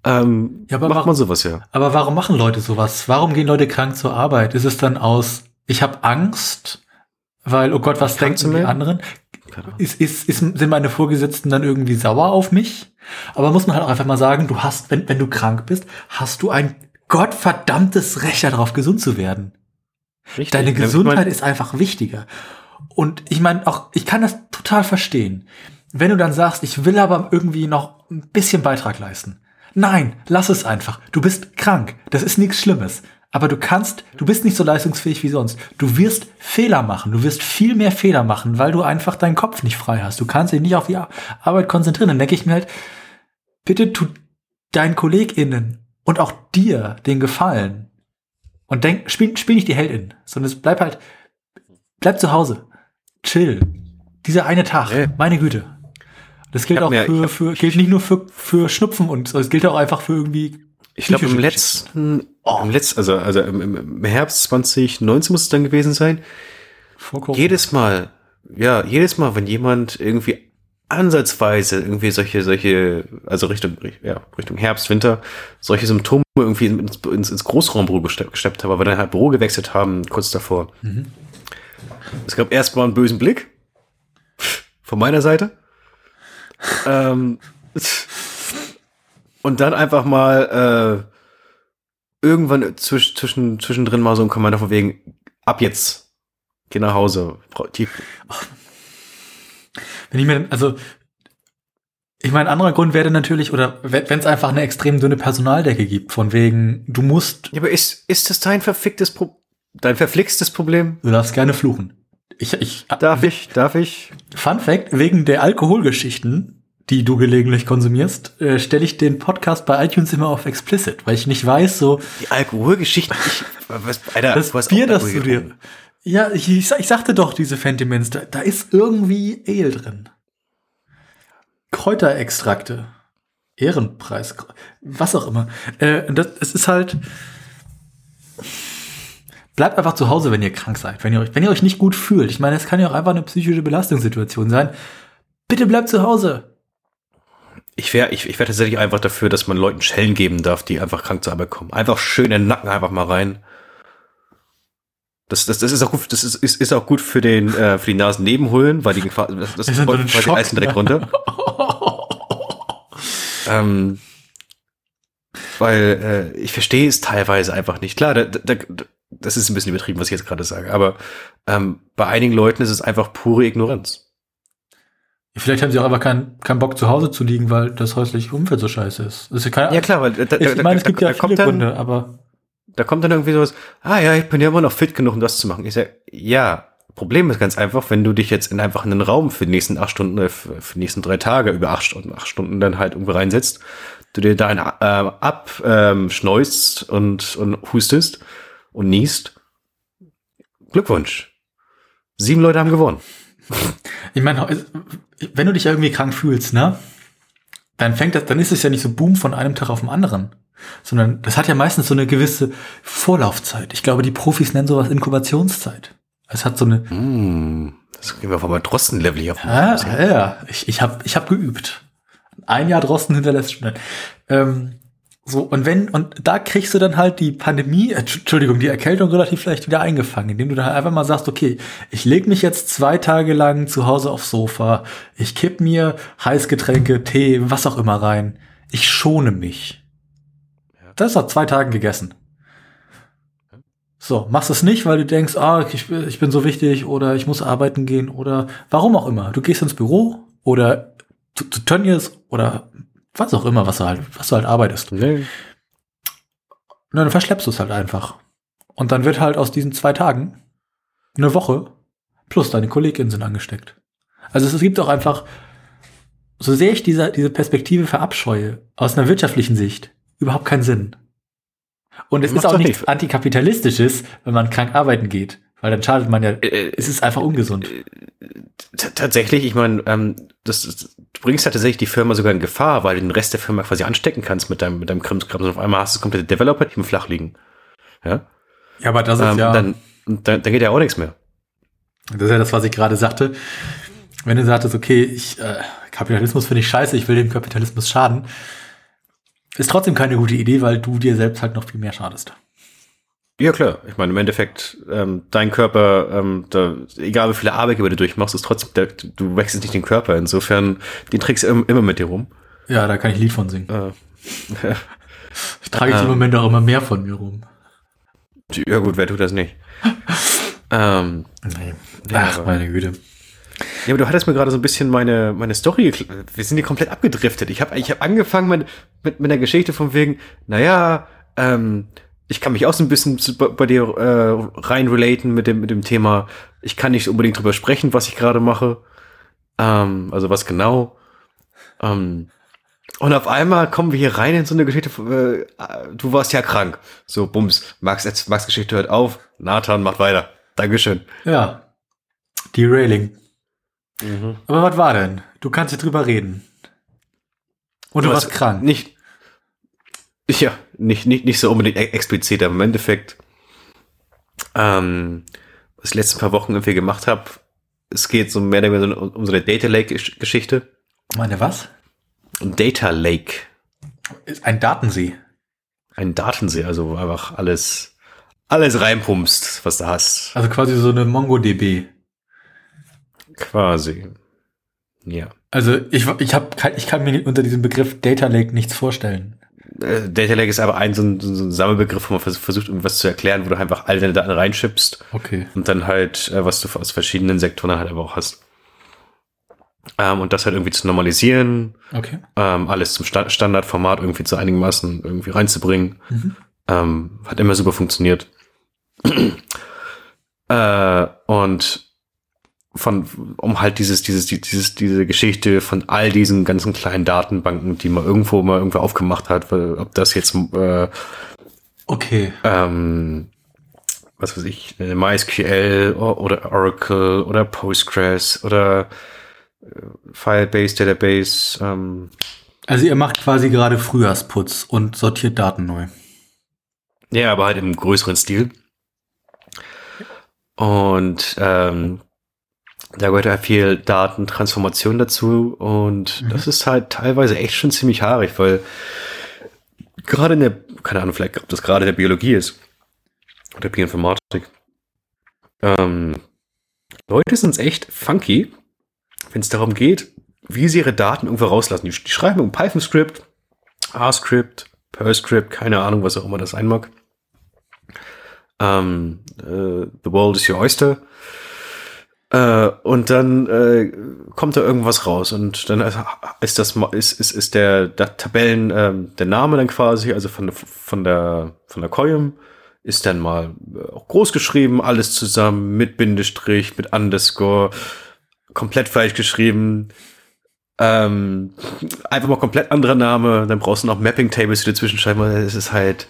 ähm, Ja, aber macht warum- man sowas ja. Aber warum machen Leute sowas? Warum gehen Leute krank zur Arbeit? Ist es dann aus, ich habe Angst, weil, oh Gott, was denken die anderen? Ist, ist, ist, sind meine Vorgesetzten dann irgendwie sauer auf mich? Aber muss man halt auch einfach mal sagen, du hast, wenn, wenn du krank bist, hast du ein gottverdammtes Recht darauf, gesund zu werden. Richtig. Deine Ich mein- Gesundheit ist einfach wichtiger. Und ich meine, auch, ich kann das total verstehen. Wenn du dann sagst, ich will aber irgendwie noch ein bisschen Beitrag leisten. Nein, lass es einfach. Du bist krank. Das ist nichts Schlimmes. Aber du kannst, du bist nicht so leistungsfähig wie sonst. Du wirst Fehler machen. Du wirst viel mehr Fehler machen, weil du einfach deinen Kopf nicht frei hast. Du kannst dich nicht auf die Ar- Arbeit konzentrieren. Dann denke ich mir halt, bitte tu deinen KollegInnen und auch dir den Gefallen. Und denk, spiel, spiel nicht die Heldin, sondern es bleib halt, bleib zu Hause. Chill. Dieser eine Tag, Nee. meine Güte. Das gilt auch für, für, gilt nicht nur für, für Schnupfen und es gilt auch einfach für irgendwie. Ich glaube, im letzten, im letzten, also, also im, im- Herbst 2019 muss es dann gewesen sein. Vor. Jedes Mal, ja, jedes Mal, wenn jemand irgendwie ansatzweise irgendwie solche, solche, also Richtung, ja, Richtung Herbst, Winter, solche Symptome irgendwie ins, ins, ins Großraumbüro gesteppt, haben, weil wir dann halt Büro gewechselt haben, kurz davor. Mhm. Es gab erstmal einen bösen Blick von meiner Seite. Ähm, und dann einfach mal äh, irgendwann zwisch, zwischen, zwischendrin mal so ein Kommando von wegen, ab jetzt, geh nach Hause. Wenn ich mir, also, ich meine, ein anderer Grund wäre natürlich, oder wenn es einfach eine extrem dünne Personaldecke gibt, von wegen, du musst, ja, aber ist, ist das dein verficktes Pro dein verflixtes Problem? du darfst gerne fluchen. Ich, ich, Darf ich, darf ich? Fun Fact, wegen der Alkoholgeschichten, die du gelegentlich konsumierst, äh, stelle ich den Podcast bei iTunes immer auf explicit, weil ich nicht weiß, so, Die Alkoholgeschichten, ich, was, Alter, das hast Bier, das du dir, ja, ich, ich, ich sagte doch, diese Fentiments, da, da ist irgendwie Ale drin. Kräuterextrakte. Ehrenpreis, was auch immer. Äh, das, es ist halt, bleibt einfach zu Hause, wenn ihr krank seid, wenn ihr euch, wenn ihr euch nicht gut fühlt. Ich meine, es kann ja auch einfach eine psychische Belastungssituation sein. Bitte bleibt zu Hause. Ich wäre ich, ich wär tatsächlich einfach dafür, dass man Leuten Schellen geben darf, die einfach krank zur Arbeit kommen. Einfach schön in den Nacken einfach mal rein. Das, das, das ist auch gut, das ist, ist, ist auch gut für den, äh, für die Nasennebenhöhlen, weil die Gefahr, das, das Das ist so quasi Schock, alles direkt ne? runter. ähm, weil äh, ich verstehe es teilweise einfach nicht. Klar, da, da, das ist ein bisschen übertrieben, was ich jetzt gerade sage, aber ähm, bei einigen Leuten ist es einfach pure Ignoranz. Vielleicht haben sie auch einfach keinen keinen Bock zu Hause zu liegen, weil das häusliche Umfeld so scheiße ist. Ist ja, keine, Ja klar, weil da, ich da- meine, es da- gibt ja da viele kommt dann, Gründe, aber Da kommt dann irgendwie sowas, ah ja, ich bin ja immer noch fit genug, um das zu machen. Ich sag, ja, Problem ist ganz einfach, wenn du dich jetzt in einfach einen Raum für die nächsten acht Stunden, äh, für, die nächsten drei Tage über acht Stunden, acht Stunden dann halt irgendwie reinsetzt, du dir da einen ähm, ab ähm, schneust und, und hustest und niest. Glückwunsch. Sieben Leute haben gewonnen. Ich meine, wenn du dich irgendwie krank fühlst, ne, dann fängt das, dann ist es ja nicht so boom von einem Tag auf den anderen, sondern das hat ja meistens so eine gewisse Vorlaufzeit. Ich glaube, die Profis nennen sowas Inkubationszeit. Es hat so eine, Hm, das gehen wir von meinem Drosten-Level hier auf. Ah, ja, ja. Ich, ich habe ich hab geübt. Ein Jahr draußen hinterlässt schon. Ähm, so, und wenn, und da kriegst du dann halt die Pandemie, äh, Entschuldigung, die Erkältung relativ leicht wieder eingefangen, indem du dann einfach mal sagst, okay, ich leg mich jetzt zwei Tage lang zu Hause aufs Sofa, ich kipp mir Heißgetränke, Tee, was auch immer rein. Ich schone mich. Das nach zwei Tagen gegessen. So, machst es nicht, weil du denkst, ah, ich, bin- ich bin so wichtig oder ich muss arbeiten gehen oder warum auch immer. Du gehst ins Büro oder zu, zu Tönnies oder was auch immer, was du halt, was du halt arbeitest. Nee. Und dann verschleppst du es halt einfach. Und dann wird halt aus diesen zwei Tagen eine Woche plus deine KollegInnen sind angesteckt. Also es gibt auch einfach, so sehr ich diese, diese Perspektive verabscheue, aus einer wirtschaftlichen Sicht, überhaupt keinen Sinn. Und es Macht's ist auch nichts nicht. Antikapitalistisches, wenn man krank arbeiten geht. Weil dann schadet man ja, Äh, es ist einfach ungesund. T- Tatsächlich, ich meine, ähm, das, das, du bringst ja tatsächlich die Firma sogar in Gefahr, weil du den Rest der Firma quasi anstecken kannst mit deinem, mit deinem Krimskram. Und auf einmal hast du das komplette Developer-Team flach liegen. Ja? Ja, aber das ist Ähm, ja, dann, dann, dann geht ja auch nichts mehr. das ist ja das, was ich gerade sagte. Wenn du sagtest, okay, ich, äh, Kapitalismus finde ich scheiße, ich will dem Kapitalismus schaden, ist trotzdem keine gute Idee, weil du dir selbst halt noch viel mehr schadest. Ja, klar. Ich meine, im Endeffekt, ähm, dein Körper, ähm, da, egal wie viele Arbeitgeber du durchmachst, ist trotzdem, der, du wechselst nicht den Körper. Insofern, den trägst du im- immer mit dir rum. Ja, da kann ich ein Lied von singen. Äh, Ich trage jetzt im ähm, Moment auch immer mehr von mir rum. ja gut, wer tut das nicht? ähm, Nee. Ach, aber- meine Güte. Ja, aber du hattest mir gerade so ein bisschen meine, meine Story, wir sind hier komplett abgedriftet. Ich habe ich hab angefangen mit, mit, mit einer Geschichte von wegen, naja, ähm, ich kann mich auch so ein bisschen zu- bei, dir äh, rein relaten mit dem, mit dem Thema, ich kann nicht unbedingt drüber sprechen, was ich gerade mache. Ähm, also was genau. Ähm, und auf einmal kommen wir hier rein in so eine Geschichte, äh, du warst ja krank. So, bums, Max, jetzt, Max Geschichte hört auf, Nathan macht weiter. Dankeschön. Ja. Derailing. Mhm. Aber was war denn? Du kannst hier drüber reden. Und du Du warst krank. Nicht, ja, nicht, nicht, nicht so unbedingt e- explizit, aber im Endeffekt, ähm, was ich die letzten paar Wochen irgendwie gemacht habe, es geht so mehr oder weniger um, um so eine Data Lake-Geschichte. Meine was? Data Lake, Ist ein Datensee. ein Datensee, also wo einfach alles, alles reinpumpst, was du hast. Also quasi so eine MongoDB. Quasi. Ja. Also ich, ich, hab, ich kann mir unter diesem Begriff Data Lake nichts vorstellen. Äh, Data Lake ist aber ein so ein, so ein Sammelbegriff, wo man vers- versucht, irgendwas zu erklären, wo du einfach alle deine Daten reinschippst Okay. und dann halt, äh, was du aus verschiedenen Sektoren halt aber auch hast. Ähm, und das halt irgendwie zu normalisieren, Okay. ähm, alles zum Sta Standardformat irgendwie zu einigermaßen irgendwie reinzubringen. Mhm. Ähm, hat immer super funktioniert. äh, und von, um halt dieses, dieses, die- dieses, diese Geschichte von all diesen ganzen kleinen Datenbanken, die man irgendwo mal irgendwo aufgemacht hat, weil, ob das jetzt, äh, Okay. ähm, was weiß ich, äh, MySQL oder Oracle oder Postgres oder äh, Firebase Database, ähm, Also ihr macht quasi gerade Frühjahrsputz und sortiert Daten neu. Ja, aber halt im größeren Stil. Und ähm, da gehört halt viel Datentransformation dazu und Mhm. das ist halt teilweise echt schon ziemlich haarig, weil gerade in der, keine Ahnung, vielleicht ob das gerade in der Biologie ist oder Bioinformatik, ähm, Leute sind echt funky, wenn es darum geht, wie sie ihre Daten irgendwo rauslassen. Die, die schreiben ein Python-Script, R-Script, Perl-Script, keine Ahnung, was auch immer das sein mag. ähm, äh, The World is Your Oyster. Äh, und dann äh, kommt da irgendwas raus und dann ist das ist ist, ist der, der Tabellen äh, der Name dann quasi also von von der von der Column ist dann mal äh, groß geschrieben alles zusammen mit Bindestrich mit Underscore komplett falsch geschrieben. Ähm, einfach mal komplett anderer Name dann brauchst du noch Mapping Tables die dazwischen schreiben es ist halt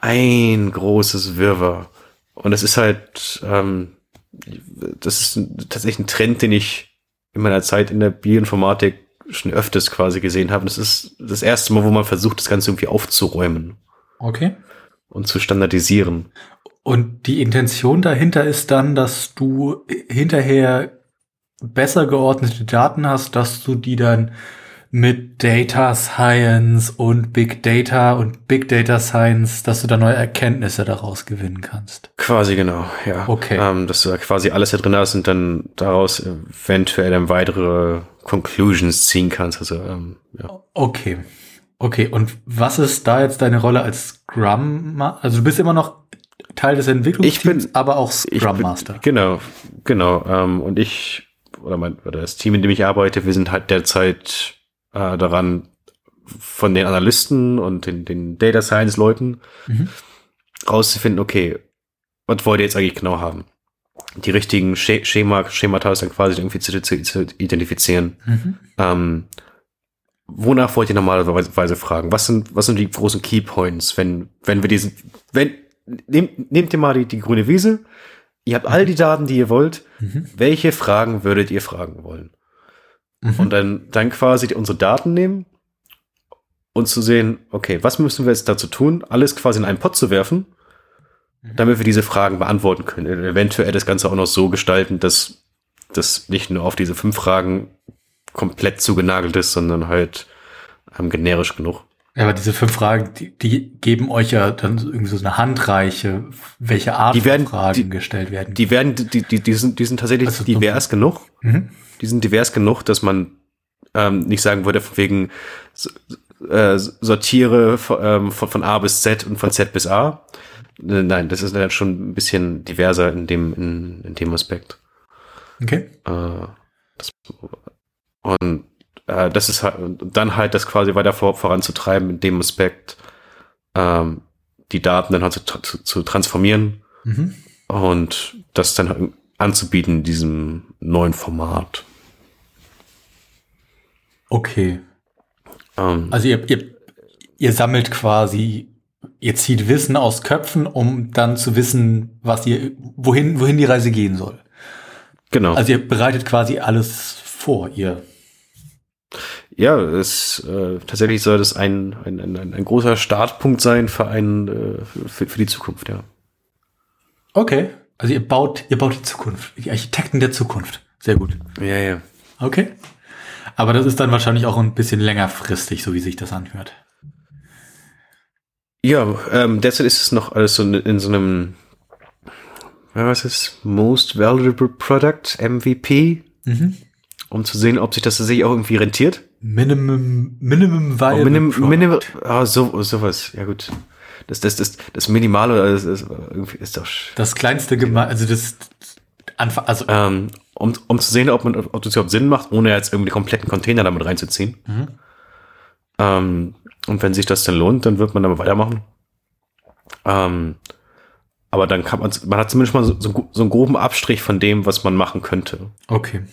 ein großes Wirrwarr. Und es ist halt ähm, das ist tatsächlich ein Trend, den ich in meiner Zeit in der Bioinformatik schon öfters quasi gesehen habe. Das ist das erste Mal, wo man versucht, das Ganze irgendwie aufzuräumen. Okay. Und zu standardisieren. Und die Intention dahinter ist dann, dass du hinterher besser geordnete Daten hast, dass du die dann mit Data Science und Big Data und Big Data Science, dass du da neue Erkenntnisse daraus gewinnen kannst. Quasi genau, ja. Okay. Ähm, dass du da quasi alles da drin hast und dann daraus eventuell dann weitere Conclusions ziehen kannst. Also, ähm, ja. Okay. Okay, und was ist da jetzt deine Rolle als Scrum? Also du bist immer noch Teil des Entwicklungsteams, bin, aber auch Scrum Master. Genau, genau. Ähm, und ich oder mein oder das Team, in dem ich arbeite, wir sind halt derzeit äh, daran, von den Analysten und den, den Data Science Leuten mhm. rauszufinden, okay, was wollt ihr jetzt eigentlich genau haben? Die richtigen Schema, Schemata dann quasi irgendwie zu, zu, zu identifizieren. Mhm. Ähm, wonach wollt ihr normalerweise fragen? Was sind, was sind die großen Key Points, wenn, wenn wir diesen, wenn, nehmt, nehmt ihr mal die, die grüne Wiese, ihr habt all die Daten, die ihr wollt, mhm. welche Fragen würdet ihr fragen wollen? Mhm. Und dann, dann quasi unsere Daten nehmen und zu sehen, okay, was müssen wir jetzt dazu tun, alles quasi in einen Pot zu werfen, mhm. damit wir diese Fragen beantworten können. Eventuell das Ganze auch noch so gestalten, dass das nicht nur auf diese fünf Fragen komplett zugenagelt ist, sondern halt ähm, generisch genug. Ja, aber diese fünf Fragen, die, die geben euch ja dann irgendwie so eine Handreiche, welche Art die werden, von Fragen die, gestellt werden. Die werden, die, die, die, sind, die sind tatsächlich also divers genug. Mhm die sind divers genug, dass man ähm, nicht sagen würde, von wegen äh, sortiere von, ähm, von, von A bis Z und von Z bis A. Äh, nein, das ist dann schon ein bisschen diverser in dem, in, in dem Aspekt. Okay. Äh, das, und äh, das ist halt, dann halt das quasi weiter vor, voranzutreiben in dem Aspekt, ähm, die Daten dann halt zu, zu, zu transformieren mhm. und das dann anzubieten in diesem neuen Format. Okay. Ähm, also ihr, ihr, ihr sammelt quasi, ihr zieht Wissen aus Köpfen, um dann zu wissen, was ihr, wohin, wohin die Reise gehen soll. Genau. Also ihr bereitet quasi alles vor, ihr. Ja, es äh, tatsächlich soll das ein, ein, ein, ein großer Startpunkt sein für einen äh, für, für die Zukunft, ja. Okay. Also ihr baut, ihr baut die Zukunft, die Architekten der Zukunft. Sehr gut. Ja, ja. Okay. Aber das ist dann wahrscheinlich auch ein bisschen längerfristig, so wie sich das anhört. Ja, ähm, derzeit ist es noch alles so in so einem, was ist Most Valuable Product, MVP, mhm. um zu sehen, ob sich das tatsächlich auch irgendwie rentiert. Minimum, Minimum Viable oh, Minim, Minim, oh, so, sowas, ja gut. Das, das, das, das Minimale das ist, irgendwie ist doch. Das kleinste Geme also das Anfang, also ähm, um, um zu sehen, ob, man, ob das überhaupt Sinn macht, ohne jetzt irgendwie kompletten Container damit reinzuziehen. Mhm. Ähm, und wenn sich das denn lohnt, dann wird man damit weitermachen. Ähm, aber dann kann man, man hat zumindest mal so, so, so einen groben Abstrich von dem, was man machen könnte. Okay.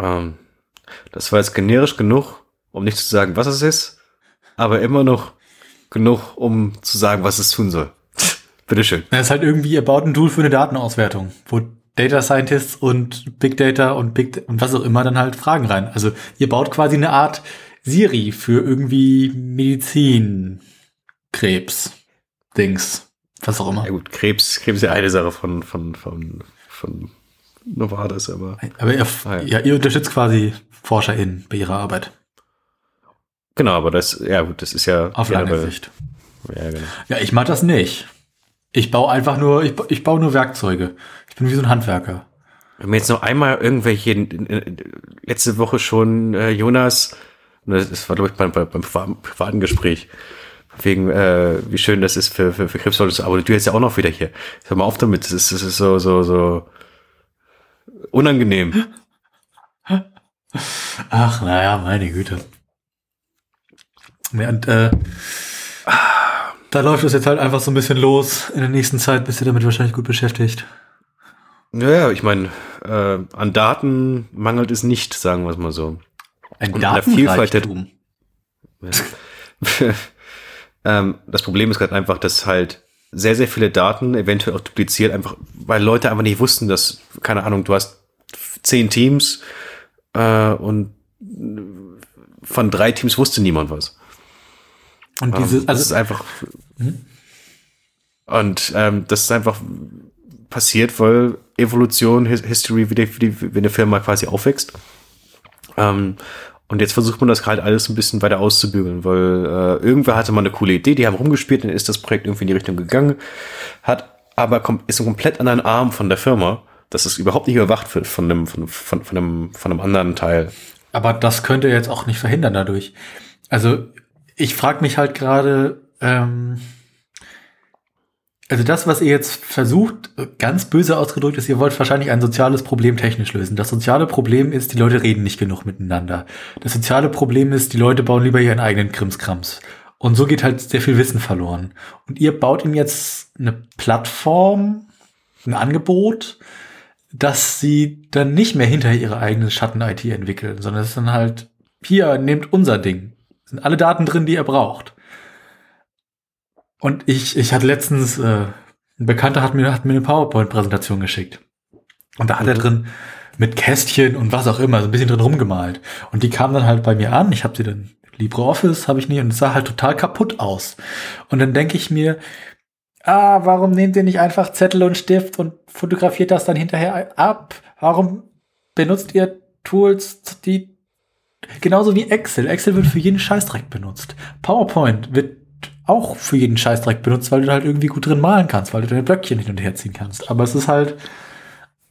Ähm, das war jetzt generisch genug, um nicht zu sagen, was es ist, aber immer noch genug, um zu sagen, was es tun soll. Bitteschön. Das ist halt irgendwie, ihr baut ein Tool für eine Datenauswertung, wo Data Scientists und Big Data und Big und was auch immer dann halt Fragen rein. Also ihr baut quasi eine Art Siri für irgendwie Medizin, Krebs, Dings, was auch immer. Ja gut, Krebs, Krebs ist ja eine Sache von, von, von, von Novartis, aber. Aber ihr, ah, ja. ja, ihr unterstützt quasi ForscherInnen bei ihrer Arbeit. Genau, aber das, ja gut, das ist ja. Auf lange Sicht. Ja, genau. Ja, ich mach das nicht. Ich baue einfach nur, ich, ich baue nur Werkzeuge. Ich bin wie so ein Handwerker. Wir haben jetzt noch einmal irgendwelche, letzte Woche schon, äh, Jonas, das war, glaube ich, beim, beim privaten Gespräch, Wegen, äh, wie schön das ist für, für, für Krebsleute. Aber du jetzt ja auch noch wieder hier. Hör mal auf damit. Das ist, das ist so, so, so unangenehm. Ach, naja, meine Güte. Ja, und, äh, da läuft es jetzt halt einfach so ein bisschen los. In der nächsten Zeit bist du damit wahrscheinlich gut beschäftigt. Naja, ich meine, äh, an Daten mangelt es nicht, sagen wir es mal so. Ein Und an der Vielfalt der- Datenreichtum. ähm, das Problem ist gerade einfach, dass halt sehr, sehr viele Daten eventuell auch dupliziert, einfach, weil Leute einfach nicht wussten, dass, keine Ahnung, du hast zehn Teams äh, und von drei Teams wusste niemand was. Und Ähm, diese, das ist also, einfach. Und ähm, das ist einfach passiert, weil Evolution, His History, wie, die, wie, die, wie eine Firma quasi aufwächst. Ähm, und jetzt versucht man das halt alles ein bisschen weiter auszubügeln, weil äh, irgendwer hatte mal eine coole Idee, die haben rumgespielt, dann ist das Projekt irgendwie in die Richtung gegangen, hat aber ist ein komplett anderen Arm von der Firma, dass es überhaupt nicht überwacht wird von einem, von, von, von, einem, von einem anderen Teil. aber das könnte jetzt auch nicht verhindern dadurch. Also, ich frage mich halt gerade, ähm, also das, was ihr jetzt versucht, ganz böse ausgedrückt ist, ihr wollt wahrscheinlich ein soziales Problem technisch lösen. Das soziale Problem ist, die Leute reden nicht genug miteinander. Das soziale Problem ist, die Leute bauen lieber ihren eigenen Krimskrams. Und so geht halt sehr viel Wissen verloren. Und ihr baut ihm jetzt eine Plattform, ein Angebot, dass sie dann nicht mehr hinter ihre eigene Schatten-IT entwickeln, sondern es ist dann halt, hier, nehmt unser Ding. Sind alle Daten drin, die ihr braucht. Und ich, ich hatte letztens, äh, ein Bekannter hat mir, hat mir eine PowerPoint-Präsentation geschickt. Und da hat er drin mit Kästchen und was auch immer, so ein bisschen drin rumgemalt. Und die kam dann halt bei mir an. Ich habe sie dann LibreOffice, habe ich nie, und es sah halt total kaputt aus. Und dann denke ich mir, ah, warum nehmt ihr nicht einfach Zettel und Stift und fotografiert das dann hinterher ab? Warum benutzt ihr Tools, die genauso wie Excel? Excel wird für jeden Scheißdreck benutzt. PowerPoint wird auch für jeden Scheißdreck benutzt, weil du halt irgendwie gut drin malen kannst, weil du deine Blöckchen hin und her ziehen kannst. Aber es ist halt,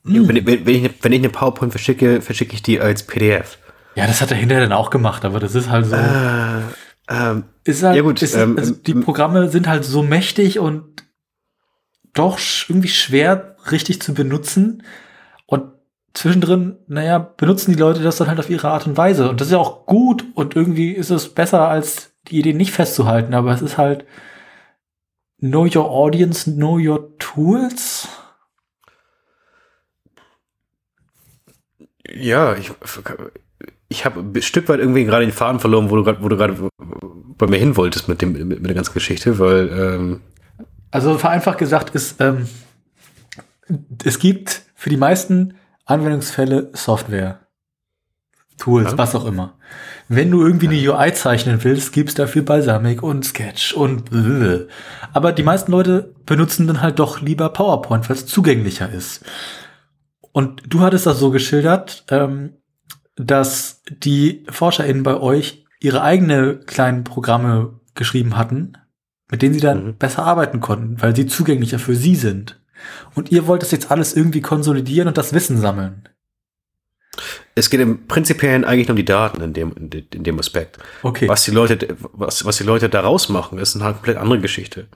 Wenn, ich- wenn, ich, wenn ich eine PowerPoint verschicke, verschicke ich die als PDF. ja, das hat er hinterher dann auch gemacht, aber das ist halt so. Äh, ähm, ist halt, ja gut, ist, ähm, also die ähm, Programme sind halt so mächtig und doch irgendwie schwer richtig zu benutzen. Zwischendrin, naja, benutzen die Leute das dann halt auf ihre Art und Weise. Und das ist ja auch gut und irgendwie ist es besser, als die Idee nicht festzuhalten. Aber es ist halt Know your audience, know your tools. Ja, ich, ich habe ein Stück weit irgendwie gerade den Faden verloren, wo du gerade, wo du gerade bei mir hin wolltest mit dem, mit, mit der ganzen Geschichte, weil ähm, Also vereinfacht gesagt ist, ähm, es gibt für die meisten Anwendungsfälle Software. Tools, Ja. was auch immer. Wenn du irgendwie eine UI zeichnen willst, gibt's dafür Balsamic und Sketch und blablabla. aber die meisten Leute benutzen dann halt doch lieber PowerPoint, weil es zugänglicher ist. Und du hattest das so geschildert, ähm, dass die ForscherInnen bei euch ihre eigene kleinen Programme geschrieben hatten, mit denen sie dann Mhm. besser arbeiten konnten, weil sie zugänglicher für sie sind. Und ihr wollt das jetzt alles irgendwie konsolidieren und das Wissen sammeln. es geht im Prinzipiellen eigentlich um die Daten in dem, in, de- in dem Aspekt. Okay. Was die Leute, was, was die Leute da rausmachen, ist eine komplett andere Geschichte.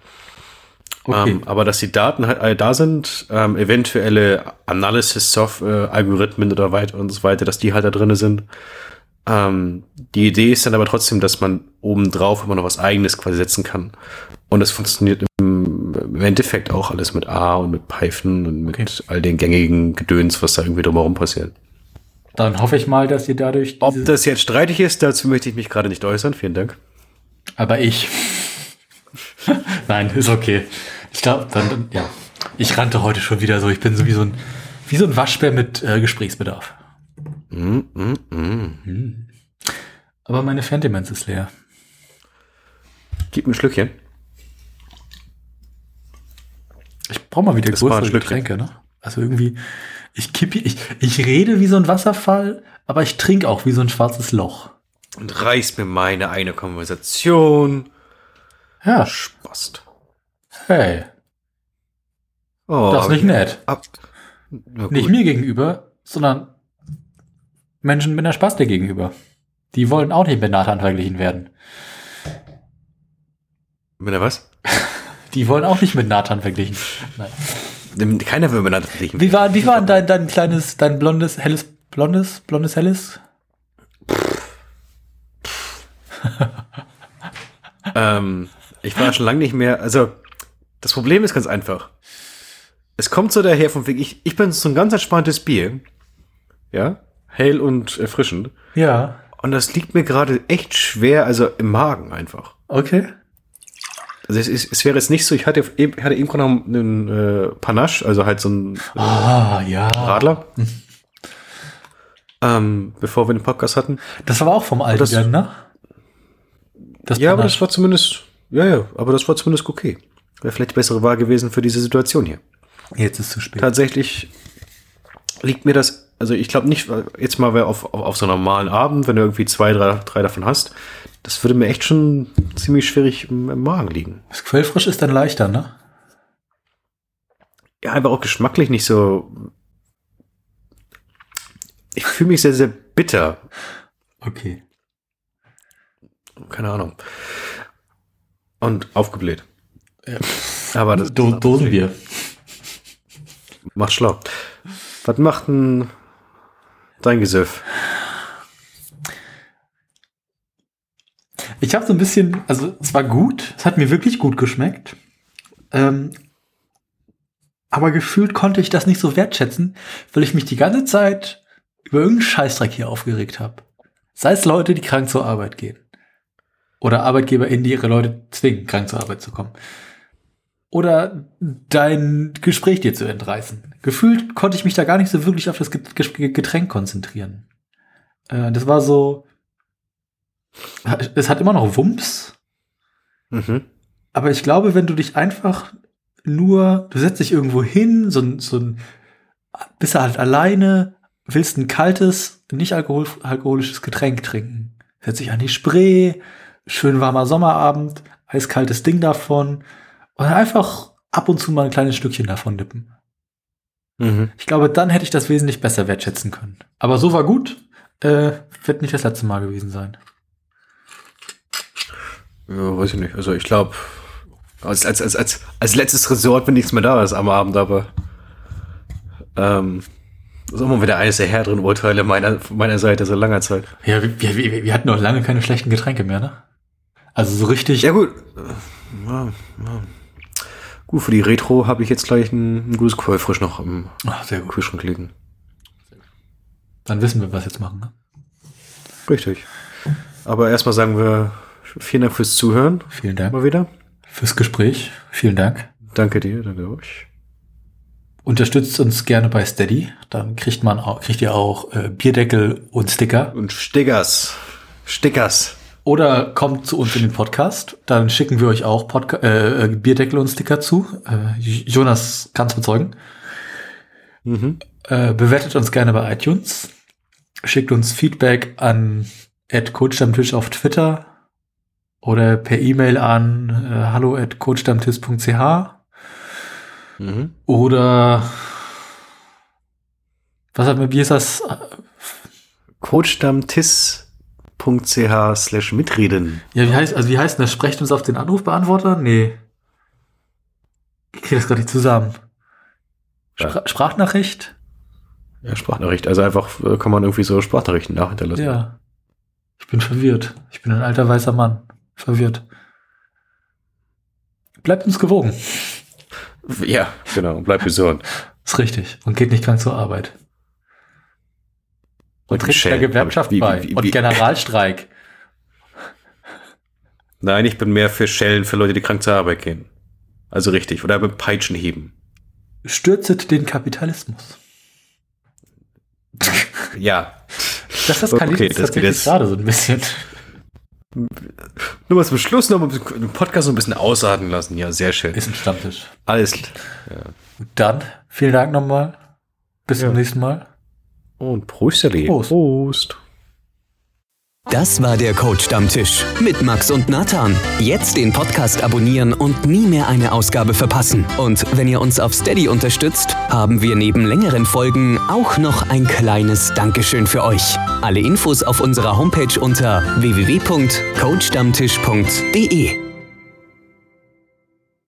okay. Ähm, aber dass die Daten halt alle da sind, ähm, eventuelle Analysis-Software, Algorithmen oder weiter und so weiter, dass die halt da drinne sind. Ähm, die Idee ist dann aber trotzdem, dass man obendrauf immer noch was eigenes quasi setzen kann. Und das funktioniert im, im Endeffekt auch alles mit A und mit Python und mit Okay. all den gängigen Gedöns, was da irgendwie drumherum passiert. Dann hoffe ich mal, dass ihr dadurch. Ob das jetzt streitig ist, dazu möchte ich mich gerade nicht äußern. Vielen Dank. aber ich. Nein, ist okay. Ich glaube, dann, dann, ja. Ich rannte heute schon wieder so. Ich bin so wie so ein, wie so ein Waschbär mit äh, Gesprächsbedarf. Mm, mm, mm. Aber meine Fantiments ist leer. Gib mir ein Schlückchen. Ich brauche mal wieder Das größere. Getränke, ne? Also irgendwie, ich kippe, ich, ich rede wie so ein Wasserfall, aber ich trinke auch wie so ein schwarzes Loch. Und reiß mir meine eine Konversation. Ja, Spast. hey, Oh, das ist nicht nett. Ab. Nicht mir gegenüber, sondern Menschen mit einer Spaste gegenüber. Die wollen auch nicht mit Nathan verglichen werden. Mit der was? Die wollen auch nicht mit Nathan verglichen. Nein. Keiner will miteinander verglichen. Wie war, wie war dein, dein kleines, dein blondes, helles, blondes, blondes, helles? ähm, ich war schon lange nicht mehr, also das Problem ist ganz einfach. Es kommt so daher von wegen, ich, ich bin so ein ganz entspanntes Bier. Ja, hell und erfrischend. Ja. Und das liegt mir gerade echt schwer, also im Magen einfach. Okay. Also es, ist, es wäre jetzt nicht so, ich hatte, eben- hatte eben gerade noch einen äh, Panache, also halt so ein Ah, ja. Radler. ähm, bevor wir den Podcast hatten. Das war auch vom alten Das- ne? Das Ja, aber das war zumindest, ja, ja, aber das war zumindest okay. Wäre vielleicht die bessere Wahl gewesen für diese Situation hier. Jetzt ist zu spät. Tatsächlich liegt mir das, also ich glaube nicht, jetzt mal wer auf, auf, auf so einem normalen Abend, wenn du irgendwie zwei, drei, drei davon hast, das würde mir echt schon ziemlich schwierig im, im Magen liegen. Das Quellfrisch ist dann leichter, ne? Ja, einfach auch geschmacklich nicht so. Ich fühle mich sehr, sehr bitter. Okay. Keine Ahnung. Und aufgebläht. Ja. Aber das Do Dosenbier. macht schlau. Was macht denn dein Gesöff? Ich habe so ein bisschen, also es war gut, es hat mir wirklich gut geschmeckt. Ähm, aber gefühlt konnte ich das nicht so wertschätzen, weil ich mich die ganze Zeit über irgendeinen Scheißdreck hier aufgeregt habe. Sei es Leute, die krank zur Arbeit gehen. Oder ArbeitgeberInnen, die ihre Leute zwingen, krank zur Arbeit zu kommen. Oder dein Gespräch dir zu entreißen. Gefühlt konnte ich mich da gar nicht so wirklich auf das Get- Get- Getränk konzentrieren. Äh, das war so, es hat immer noch Wumms, Mhm. aber ich glaube, wenn du dich einfach nur, du setzt dich irgendwo hin, so ein, so ein, bist du halt alleine, willst ein kaltes, nicht alkohol, alkoholisches Getränk trinken. Setz dich an die Spree, schön warmer Sommerabend, eiskaltes Ding davon und einfach ab und zu mal ein kleines Stückchen davon nippen. Mhm. Ich glaube, dann hätte ich das wesentlich besser wertschätzen können. Aber so war gut, äh, wird nicht das letzte Mal gewesen sein. Ja, weiß ich nicht. Also ich glaube, als, als, als, als, als letztes Resort, wenn nichts mehr da ist am Abend, aber ähm, das ist mal wieder eines der härteren Urteile meiner, meiner Seite so langer Zeit. Ja, wir, wir, wir hatten noch lange keine schlechten Getränke mehr, ne? Also so richtig. Ja gut. Ja, ja. Gut, für die Retro habe ich jetzt gleich ein, ein gutes Quellfrisch noch im Ach, sehr gut. Kühlschrank liegen. Dann wissen wir, was jetzt machen. Ne? Richtig. Aber erstmal sagen wir vielen Dank fürs Zuhören. Vielen Dank Mal wieder. fürs Gespräch. Vielen Dank. Danke dir, danke euch. Unterstützt uns gerne bei Steady. Dann kriegt man auch, kriegt ihr auch äh, Bierdeckel und Sticker. Und Stickers. Stickers. Oder kommt zu uns in den Podcast. Dann schicken wir euch auch Podca äh, äh, Bierdeckel und Sticker zu. Äh, Jonas kann es bezeugen. Mhm. Äh, bewertet uns gerne bei iTunes. Schickt uns Feedback an @coachstammtisch auf Twitter oder per E-Mail an äh, hallo at coachstammtisch.ch Mhm. oder was hat mir, wie ist das? coachstammtiss.ch slash mitreden. Ja, wie heißt, also wie heißt denn das? Sprecht uns auf den Anrufbeantworter? Nee. Ich kriege das gerade nicht zusammen. Spra Sprachnachricht? Ja, Sprachnachricht. Also einfach äh, kann man irgendwie so Sprachnachrichten nachhinterlassen. Ja. Ich bin verwirrt. Ich bin ein alter weißer Mann. Verwirrt. Bleibt uns gewogen. Ja, genau. Bleib gesund. Ist richtig. Und geht nicht krank zur Arbeit. Und tritt der. Gewerkschaft Wie- bei. wie- und wie- Generalstreik. Nein, ich bin mehr für Schellen für Leute, die krank zur Arbeit gehen. Also richtig. Oder mit Peitschen heben. Stürzet den Kapitalismus. Ja. Das ist Okay, okay, das geht jetzt- gerade so ein bisschen. Nur mal zum Schluss noch mal den Podcast so ein bisschen ausarten lassen. Ja, sehr schön. Ist ein Stammtisch. Alles. Dann, vielen Dank nochmal. Bis Ja. zum nächsten Mal. Und Prosterli. Prost. Prost. Das war der Coach Stammtisch mit Max und Nathan. Jetzt den Podcast abonnieren und nie mehr eine Ausgabe verpassen. Und wenn ihr uns auf Steady unterstützt, haben wir neben längeren Folgen auch noch ein kleines Dankeschön für euch. Alle Infos auf unserer Homepage unter www.coachstammtisch.de.